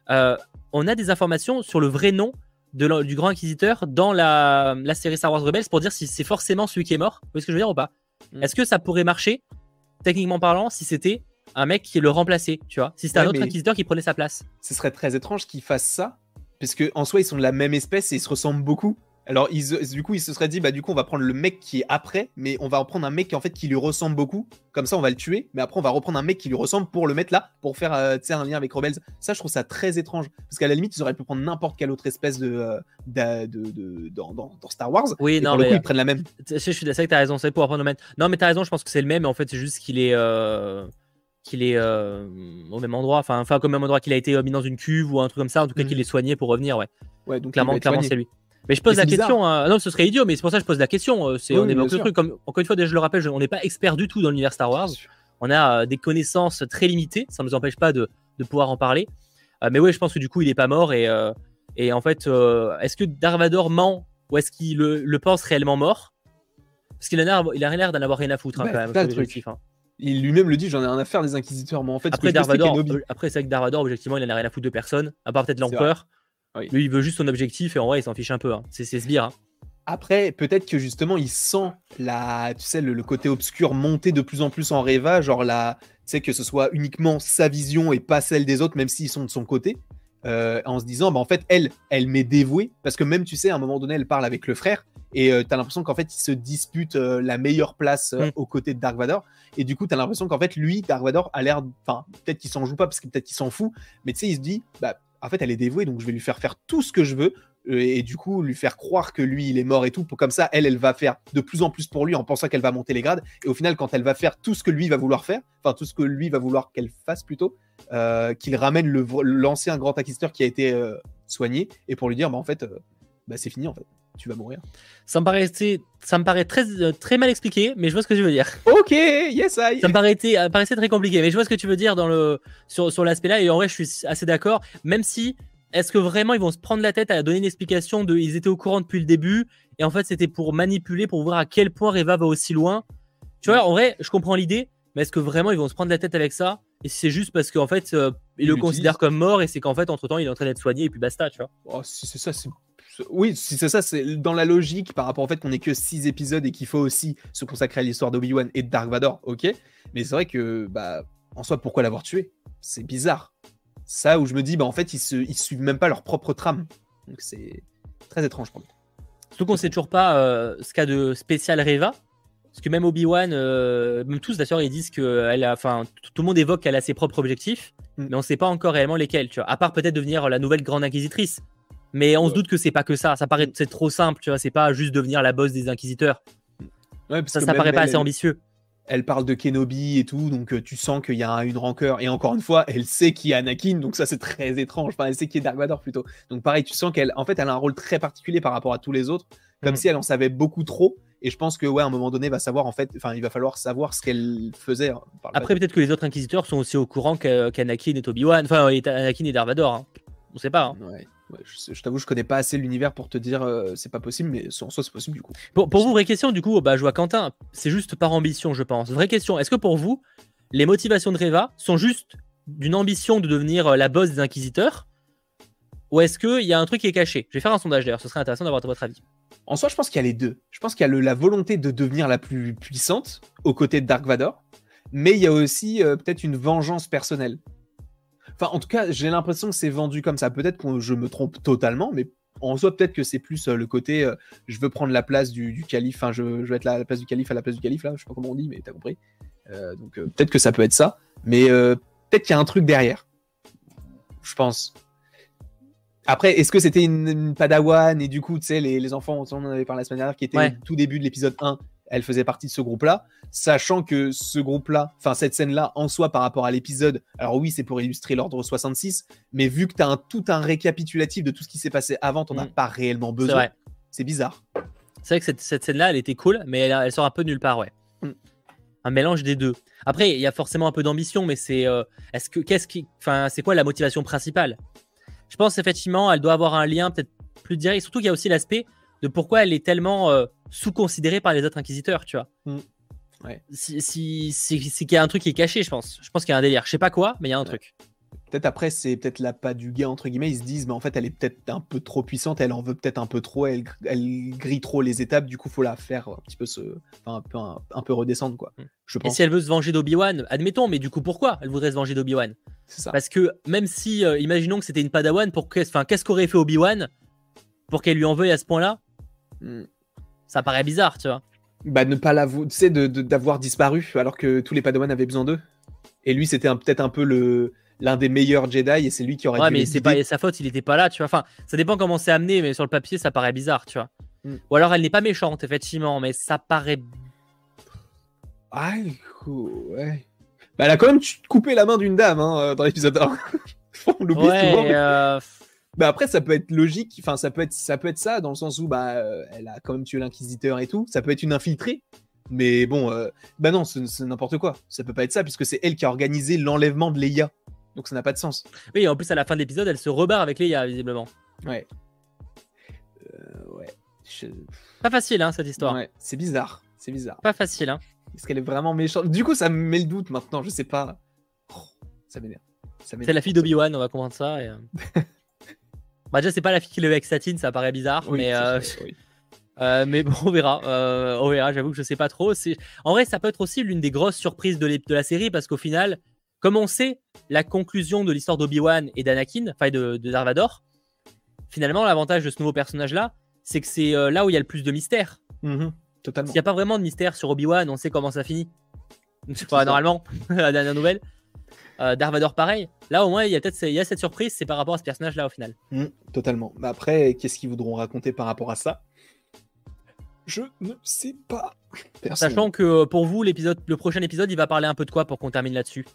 euh, on a des informations sur le vrai nom de du grand inquisiteur dans la, la, série Star Wars Rebels pour dire si c'est forcément celui qui est mort. Vous voyez ce que je veux dire ou pas? Hmm. Est-ce que ça pourrait marcher, techniquement parlant, si c'était un mec qui le remplaçait, tu vois? Si c'était un autre inquisiteur qui prenait sa place Ce serait très étrange qu'il fasse ça, parce qu'en soi, ils sont de la même espèce et ils se ressemblent beaucoup. Alors, du coup, il se serait dit, bah, du coup, on va prendre le mec qui est après, mais on va prendre un mec en fait qui lui ressemble beaucoup. Comme ça, on va le tuer, mais après, on va reprendre un mec qui lui ressemble pour le mettre là, pour faire euh, un lien avec Rebels. Ça, je trouve ça très étrange. Parce qu'à la limite, ils auraient pu prendre n'importe quelle autre espèce de. Euh, de, dans, Star Wars. Oui, non, pour mais. Le coup, ils prennent la même. Je suis d'accord que t'as raison, c'est pour apprendre le même. Non, mais t'as raison, je pense que c'est le même, mais en fait, c'est juste qu'il est. Euh, qu'il est au même endroit, enfin, enfin, comme même endroit qu'il a été mis dans une cuve ou un truc comme ça, en tout cas, mm. qu'il est soigné pour revenir, ouais. Ouais, donc clairement, clairement, c'est lui. Mais je pose la question. Hein. Non, ce serait idiot, mais c'est pour ça que je pose la question. Euh, c'est on évoque le truc. Comme, encore une fois, je le rappelle, on n'est pas expert du tout dans l'univers Star Wars. On a euh, des connaissances très limitées. Ça ne nous empêche pas de, de pouvoir en parler. Euh, mais oui, je pense que du coup, il n'est pas mort. Et, et en fait, est-ce que Darvador ment ou est-ce qu'il le, pense réellement mort? Parce qu'il a l'air d'en avoir rien à foutre hein, quand même. Hein. Il lui-même le dit, j'en ai rien à faire des inquisiteurs. Mais en fait, après, Darvador, après c'est vrai que Darvador, objectivement, il en a rien à foutre de personne, à part peut-être l'empereur. Lui, il veut juste son objectif et en vrai, il s'en fiche un peu. Hein. C'est sbire. Hein. Après, peut-être que justement, il sent la, tu sais, le, côté obscur monter de plus en plus en Reva, genre la, tu sais, que ce soit uniquement sa vision et pas celle des autres, même s'ils sont de son côté, euh, en se disant, bah en fait, elle, elle m'est dévouée, parce que même, tu sais, à un moment donné, elle parle avec le frère, et euh, tu as l'impression qu'en fait, ils se disputent euh, la meilleure place mm. aux côtés de Dark Vador, et du coup, tu as l'impression qu'en fait, lui, Dark Vador, a l'air, enfin, peut-être qu'il s'en joue pas, parce que peut-être qu'il s'en fout, mais tu sais, il se dit, bah en fait, elle est dévouée, donc je vais lui faire faire tout ce que je veux. Euh, et du coup, lui faire croire que lui, il est mort et tout. Comme ça, elle, elle va faire de plus en plus pour lui en pensant qu'elle va monter les grades. Et au final, quand elle va faire tout ce que lui va vouloir faire, enfin, tout ce que lui va vouloir qu'elle fasse plutôt, euh, qu'il ramène l'ancien grand acquisiteur qui a été euh, soigné. Et pour lui dire, bah, en fait, bah, c'est fini, en fait tu vas mourir. Ça me paraissait, ça me paraît très, très mal expliqué, mais je vois ce que tu veux dire. Ok, yes I. Ça me paraissait, paraissait très compliqué, mais je vois ce que tu veux dire dans le, sur, sur l'aspect là, et en vrai, je suis assez d'accord, même si, est-ce que vraiment ils vont se prendre la tête à donner une explication de, ils étaient au courant depuis le début, et en fait, c'était pour manipuler, pour voir à quel point Reva va aussi loin. Tu vois, en vrai, je comprends l'idée, mais est-ce que vraiment ils vont se prendre la tête avec ça? Et c'est juste parce qu'en fait, euh, ils le considèrent comme mort et c'est qu'en fait, entre temps, il est en train d'être soigné et puis basta, tu vois. Oh, c'est ça, c'est oui, c'est ça, c'est dans la logique par rapport au fait qu'on n'est que 6 épisodes et qu'il faut aussi se consacrer à l'histoire d'Obi-Wan et de Dark Vador, ok. Mais c'est vrai que, bah, en soi, pourquoi l'avoir tué? C'est bizarre. Ça où je me dis, bah, en fait, ils, se, ils suivent même pas leur propre trame. Donc c'est très étrange pour moi. Surtout qu'on sait toujours pas euh, ce qu'a de spécial Reva. Parce que même Obi-Wan, euh, même tous d'ailleurs, ils disent que elle a, enfin, tout le monde évoque qu'elle a ses propres objectifs, mm. mais on ne sait pas encore réellement lesquels, tu vois. À part peut-être devenir la nouvelle grande inquisitrice. Mais on se doute que c'est pas que ça. Ça paraît c'est trop simple, tu vois. C'est pas juste devenir la boss des inquisiteurs. ça, ça paraît pas assez ambitieux. Elle parle de Kenobi et tout, donc euh, tu sens qu'il y a une rancœur. Et encore une fois, elle sait qui est Anakin, donc ça c'est très étrange. Enfin, elle sait qui est Dark Vador plutôt. Donc pareil, tu sens qu'elle, en fait, elle a un rôle très particulier par rapport à tous les autres, comme mm. si elle en savait beaucoup trop. Et je pense que ouais, à un moment donné, va savoir en fait, enfin, il va falloir savoir ce qu'elle faisait. Hein, Après, peut-être que les autres inquisiteurs sont aussi au courant qu'Anakin est Obi-Wan, enfin, Anakin est Dark Vador. Hein. On sait pas. Hein. Ouais je, t'avoue, je connais pas assez l'univers pour te dire euh, c'est pas possible, mais en soi c'est possible du coup. Pour, vous, vraie question, du coup, bah, je vois Quentin, c'est juste par ambition, je pense. Vraie question, est-ce que pour vous, les motivations de Reva sont juste d'une ambition de devenir euh, la boss des inquisiteurs Ou est-ce qu'il y a un truc qui est caché? Je vais faire un sondage d'ailleurs, ce serait intéressant d'avoir votre avis. En soi, je pense qu'il y a les deux. Je pense qu'il y a la volonté de devenir la plus puissante aux côtés de Dark Vador, mais il y a aussi euh, peut-être une vengeance personnelle. Enfin, en tout cas, j'ai l'impression que c'est vendu comme ça. Peut-être que je me trompe totalement, mais en soi, peut-être que c'est plus euh, le côté euh, je veux prendre la place du, calife, enfin, je, veux être la, la, place du calife à la place du calife, là, je sais pas comment on dit, mais t'as compris. Euh, donc, peut-être que ça peut être ça, mais peut-être qu'il y a un truc derrière. Je pense. Après, est-ce que c'était une, padawan et du coup, tu sais, les, les, enfants, on en avait parlé la semaine dernière, qui était tout début de l'épisode 1, elle faisait partie de ce groupe-là, sachant que ce groupe-là, enfin cette scène-là en soi par rapport à l'épisode, alors oui, c'est pour illustrer l'ordre 66, mais vu que tu as un, tout un récapitulatif de tout ce qui s'est passé avant, tu n'en as mm. pas réellement besoin. C'est bizarre. C'est vrai que cette, cette scène-là, elle était cool, mais elle, sort un peu nulle part, ouais. Mm. Un mélange des deux. Après, il y a forcément un peu d'ambition, mais c'est euh, est-ce que qu'est-ce qui, enfin, c'est quoi la motivation principale? Je pense effectivement, elle doit avoir un lien peut-être plus direct. Surtout qu'il y a aussi l'aspect de pourquoi elle est tellement euh, sous-considérée par les autres inquisiteurs, tu vois. Mm. Ouais. Si, si, c'est qu'il y a un truc qui est caché, je pense. Je pense qu'il y a un délire. Je sais pas quoi, mais il y a un truc. Peut-être après, c'est peut-être la pas du gars, entre guillemets. Ils se disent, mais en fait, elle est peut-être un peu trop puissante, elle en veut peut-être un peu trop, elle, elle grille trop les étapes, du coup, faut la faire un petit peu, se, un, peu un, peu redescendre, quoi. Mm. Je pense. Et si elle veut se venger d'Obi-Wan, admettons, mais du coup, pourquoi elle voudrait se venger d'Obi-Wan? Parce que même si, euh, imaginons que c'était une Padawan, pour qu'est-ce qu'aurait fait Obi-Wan pour qu'elle lui en veuille à ce point-là? Ça paraît bizarre, tu vois. Bah, ne pas l'avouer, tu sais, d'avoir disparu alors que tous les Padawan avaient besoin d'eux. Et lui, c'était peut-être un peu le l'un des meilleurs Jedi et c'est lui qui aurait ouais mais c'est pas sa faute il était pas là tu vois enfin ça dépend comment c'est amené mais sur le papier ça paraît bizarre tu vois hmm. ou alors elle n'est pas méchante effectivement mais ça paraît ah ouais bah, elle a quand même coupé la main d'une dame hein, dans l'épisode 1 on l'oublie souvent euh, bah après, ça peut être logique. Enfin, ça peut être, ça peut être ça dans le sens où bah, euh, elle a quand même tué l'inquisiteur et tout. Ça peut être une infiltrée. Mais bon, euh, bah non, c'est n'importe quoi. Ça peut pas être ça puisque c'est elle qui a organisé l'enlèvement de Leia. Donc ça n'a pas de sens. Oui, en plus à la fin de l'épisode, elle se rebarre avec Leia visiblement. Ouais. Euh, ouais. Pas facile hein cette histoire. Ouais, c'est bizarre. C'est bizarre. Pas facile hein. Est-ce qu'elle est vraiment méchante? Du coup, ça me met le doute maintenant. Je sais pas. Oh, ça m'énerve. C'est la fille d'Obi-Wan, on va comprendre ça. Et... Bah déjà c'est pas la fille qui le avec Satine, ça paraît bizarre, mais euh, euh, mais bon on verra, euh, on verra. J'avoue que je sais pas trop. En vrai ça peut être aussi l'une des grosses surprises de, de la série parce qu'au final, comme on sait la conclusion de l'histoire d'Obi Wan et d'Anakin, enfin de, de Darvador, finalement l'avantage de ce nouveau personnage là, c'est que c'est là où il y a le plus de mystère. Mm-hmm. totalement. S'il n'y a pas vraiment de mystère sur Obi Wan, on sait comment ça finit. Pas normalement la dernière nouvelle. Euh, Darvador pareil. Là au moins il y a peut-être il y a cette surprise, c'est par rapport à ce personnage là au final. Mmh, totalement. Mais après, qu'est-ce qu'ils voudront raconter par rapport à ça? Je ne sais pas. Sachant que euh, pour vous l'épisode, le prochain épisode, il va parler un peu de quoi pour qu'on termine là-dessus?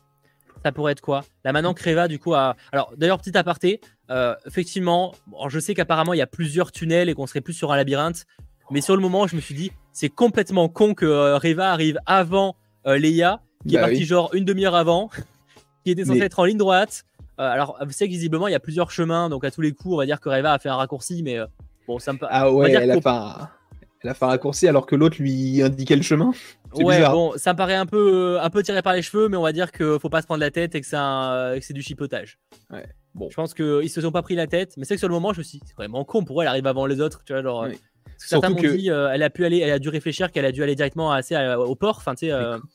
Ça pourrait être quoi? Là maintenant Creva du coup a. Alors d'ailleurs petit aparté, euh, effectivement, je sais qu'apparemment il y a plusieurs tunnels et qu'on serait plus sur un labyrinthe, mais sur le moment je me suis dit c'est complètement con que Reva arrive avant Leia, qui est bah parti genre une demi-heure avant qui était censé être en ligne droite. Euh, alors, vous savez que visiblement, il y a plusieurs chemins, donc à tous les coups, on va dire que Reva a fait un raccourci, mais euh, bon, ça me Ah ouais, elle a, fait un... elle a fait un raccourci alors que l'autre lui indiquait le chemin. Ouais, bon, ça me paraît un peu, un peu tiré par les cheveux, mais on va dire qu'il faut pas se prendre la tête et que c'est du chipotage. Ouais. Bon, je pense qu'ils se sont pas pris la tête, mais c'est que sur le moment, je me suis dit, c'est vraiment con pour elle, elle arrive avant les autres, tu vois, genre. Certains m'ont dit, euh, elle a pu aller, elle a dû réfléchir qu'elle a dû aller directement assez au port. Enfin, tu sais.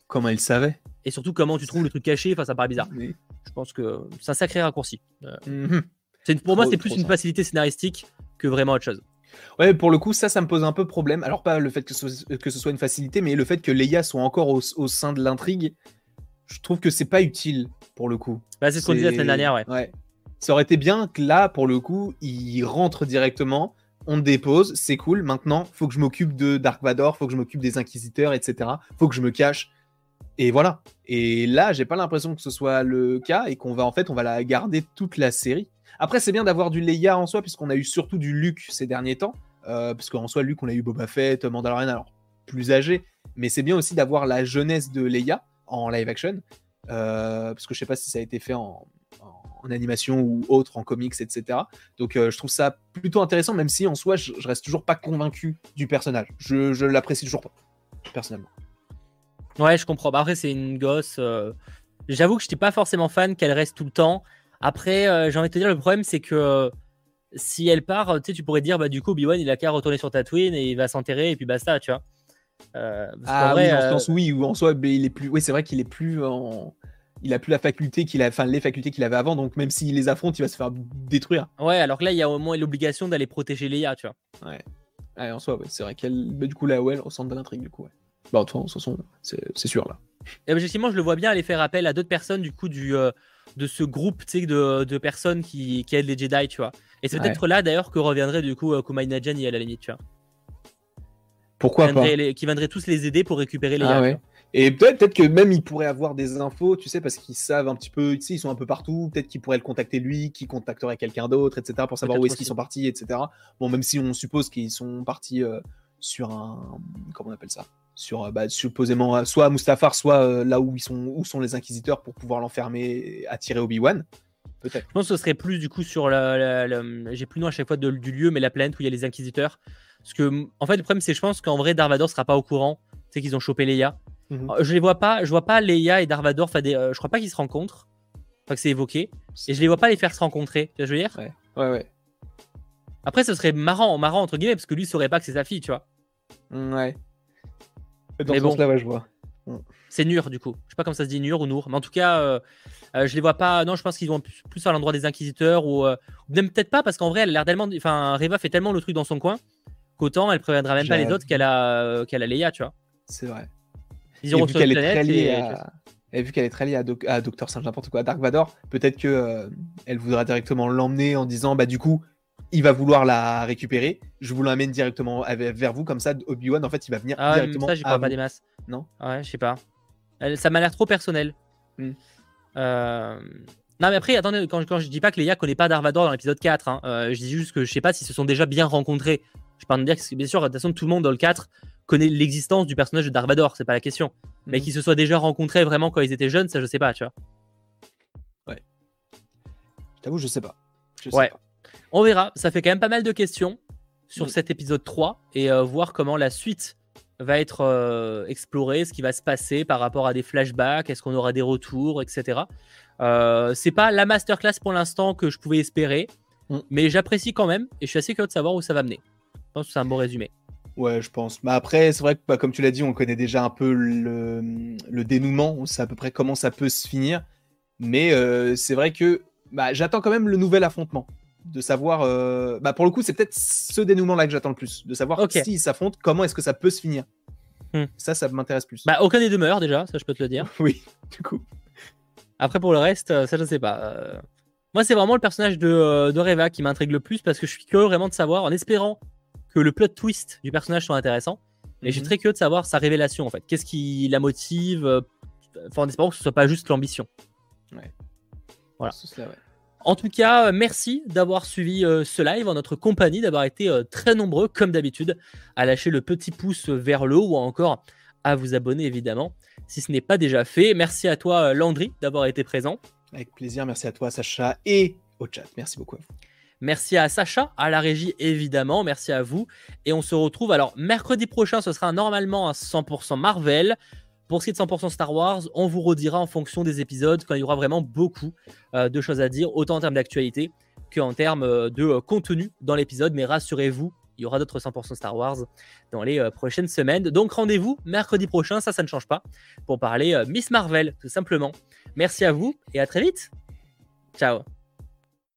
Comment elle savait? et surtout, comment tu trouves le truc caché Enfin, ça paraît bizarre. Je pense que c'est un sacré raccourci. Euh, mhm. Pour moi, c'est plus une facilité scénaristique que vraiment autre chose. Ouais, pour le coup, ça, ça me pose un peu problème. Alors, pas le fait que ce, soit, que ce soit une facilité, mais le fait que Leia soit encore au, sein de l'intrigue, je trouve que c'est pas utile pour le coup. Bah, c'est ce qu'on disait la semaine dernière, ouais. ouais. Ça aurait été bien que là, pour le coup, il rentre directement, on dépose, c'est cool. Maintenant, faut que je m'occupe de Dark Vador, faut que je m'occupe des Inquisiteurs, etc. Faut que je me cache. Et voilà. Et là, j'ai pas l'impression que ce soit le cas et qu'on va en fait, on va la garder toute la série. Après, c'est bien d'avoir du Leia en soi, puisqu'on a eu surtout du Luke ces derniers temps. Euh, parce qu'en soi, Luke, on a eu Boba Fett, Mandalorian, alors plus âgé. Mais c'est bien aussi d'avoir la jeunesse de Leia en live action. Euh, parce que je sais pas si ça a été fait en, animation ou autre, en comics, etc. Donc euh, je trouve ça plutôt intéressant, même si en soi, je, je reste toujours pas convaincu du personnage. Je, je l'apprécie toujours pas, personnellement. Ouais, je comprends. Bah, après, c'est une gosse. Euh, j'avoue que je n'étais pas forcément fan qu'elle reste tout le temps. Après, euh, j'ai envie de te dire, le problème, c'est que euh, si elle part, tu sais, tu pourrais dire, bah, du coup, Obi-Wan, il a qu'à retourner sur Tatooine et il va s'enterrer et puis basta, tu vois. ah oui, en sens, oui, ou en soi, il est plus. Oui, c'est vrai qu'il est plus en. Il a plus la faculté qu'il a, enfin les facultés qu'il avait avant, donc même s'il les affronte, il va se faire détruire. Ouais, alors que là, il y a au moins l'obligation d'aller protéger Leia, tu vois. Ouais. en soi, c'est vrai qu'elle, bah, du coup, là, ouais, elle ressemble de l'intrigue, du coup, ouais. Bah, de toute façon, c'est sûr là. Et objectivement, je le vois bien aller faire appel à d'autres personnes du coup du, euh, de ce groupe de, de personnes qui, qui, aident les Jedi, tu vois. Et c'est peut-être là d'ailleurs que reviendrait du coup euh, Kumail Najani à la limite, tu vois. Pourquoi qui pas Qui viendraient tous les aider pour récupérer les ah, ouais. Et peut-être peut que même ils pourraient avoir des infos, tu sais, parce qu'ils savent un petit peu, tu sais, ils sont un peu partout. Peut-être qu'ils pourraient le contacter lui, qui contacterait quelqu'un d'autre, etc., pour savoir où est-ce qu'ils sont partis, etc. Bon, même si on suppose qu'ils sont partis euh, sur un. Comment on appelle ça? Sur euh, bah, supposément euh, soit à Mustafar, soit euh, là où ils sont, où sont les inquisiteurs pour pouvoir l'enfermer et attirer Obi-Wan. Peut-être. Je pense que ce serait plus du coup sur la, j'ai plus le nom à chaque fois du lieu, mais la planète où il y a les inquisiteurs. Parce que en fait le problème c'est je pense qu'en vrai Darvador sera pas au courant, c'est qu'ils ont chopé Leia. Mhm. Je les vois pas, je vois pas Leia et Darvador, des, je crois pas qu'ils se rencontrent, pas que c'est évoqué, et je les vois pas les faire se rencontrer. Tu vois ce que je veux dire? Ouais, ouais, ouais. Après ce serait marrant, marrant entre guillemets parce que lui saurait pas que c'est sa fille, tu vois. Ouais. Mais bon, là, je vois. Mm. C'est Nur, du coup. Je sais pas comment ça se dit, Nur ou Nour. Mais en tout cas, euh, euh, je les vois pas. Non, je pense qu'ils vont plus à l'endroit des Inquisiteurs ou, euh, même peut-être pas, parce qu'en vrai, elle a l'air tellement. Enfin, Reva fait tellement le truc dans son coin qu'autant elle préviendra même pas les autres qu'elle a, qu'elle a Leia, tu vois. C'est vrai. Ils iront sur une planète et... Et vu qu'elle est très liée à, à Docteur Singe, n'importe quoi, à Dark Vador, peut-être que euh, elle voudra directement l'emmener en disant bah du coup, il va vouloir la récupérer. Je vous l'amène directement vers vous, comme ça, Obi-Wan, en fait, il va venir ah, directement. Ça, j'y crois pas des masses. Non? Ouais, je sais pas. ça m'a l'air trop personnel. Hmm. Euh, non, mais après, attendez, quand, quand, je dis pas que Leia connaît pas Dark Vador dans l'épisode 4, hein, euh, je dis juste que je sais pas s'ils se sont déjà bien rencontrés. Je parle de dire que, bien sûr, de toute façon, tout le monde dans le 4 connaît l'existence du personnage de Dark Vador, c'est pas la question. Mais hmm. qu'ils se soient déjà rencontrés vraiment quand ils étaient jeunes, ça, je sais pas, tu vois. Ouais. Je t'avoue, je sais pas. Je sais ouais. Pas. On verra. Ça fait quand même pas mal de questions sur mm. cet épisode 3 et euh, voir comment la suite va être euh, explorée, ce qui va se passer par rapport à des flashbacks, est-ce qu'on aura des retours, etc. Euh, c'est pas la masterclass pour l'instant que je pouvais espérer, mm. mais j'apprécie quand même et je suis assez curieux de savoir où ça va mener. Je pense que c'est un bon résumé. Ouais, je pense. Mais après, c'est vrai que, bah, comme tu l'as dit, on connaît déjà un peu le, le, dénouement, on sait à peu près comment ça peut se finir. Mais c'est vrai que bah, j'attends quand même le nouvel affrontement de savoir. Euh, bah pour le coup, c'est peut-être ce dénouement-là que j'attends le plus, de savoir si s'ils s'affrontent, comment est-ce que ça peut se finir. Hmm. Ça, ça m'intéresse plus. Bah aucun des deux meurt déjà, ça je peux te le dire. oui, du coup. Après pour le reste, euh, ça je sais pas. Euh, moi, c'est vraiment le personnage de, de Reva qui m'intrigue le plus parce que je suis curieux vraiment de savoir, en espérant que le plot twist du personnage soit intéressant. Et je suis très curieux de savoir sa révélation en fait. Qu'est-ce qui la motive Enfin, en espérant que ce soit pas juste l'ambition. Ouais. Voilà. En tout cas, euh, merci d'avoir suivi euh, ce live en notre compagnie, d'avoir été euh, très nombreux, comme d'habitude, à lâcher le petit pouce vers le haut ou encore à vous abonner, évidemment, si ce n'est pas déjà fait. Merci à toi, Landry, d'avoir été présent. Avec plaisir, merci à toi, Sacha, et au chat. Merci beaucoup. Merci à Sacha, à la régie évidemment, merci à vous. Et on se retrouve alors mercredi prochain, ce sera normalement un 100% Marvel. Pour ce qui est de 100% Star Wars, on vous redira en fonction des épisodes quand il y aura vraiment beaucoup euh, de choses à dire, autant en termes d'actualité qu'en termes euh, de euh, contenu dans l'épisode. Mais rassurez-vous, il y aura d'autres 100% Star Wars dans les prochaines semaines. Donc rendez-vous mercredi prochain, ça, ça ne change pas, pour parler Miss Marvel, tout simplement. Merci à vous et à très vite. Ciao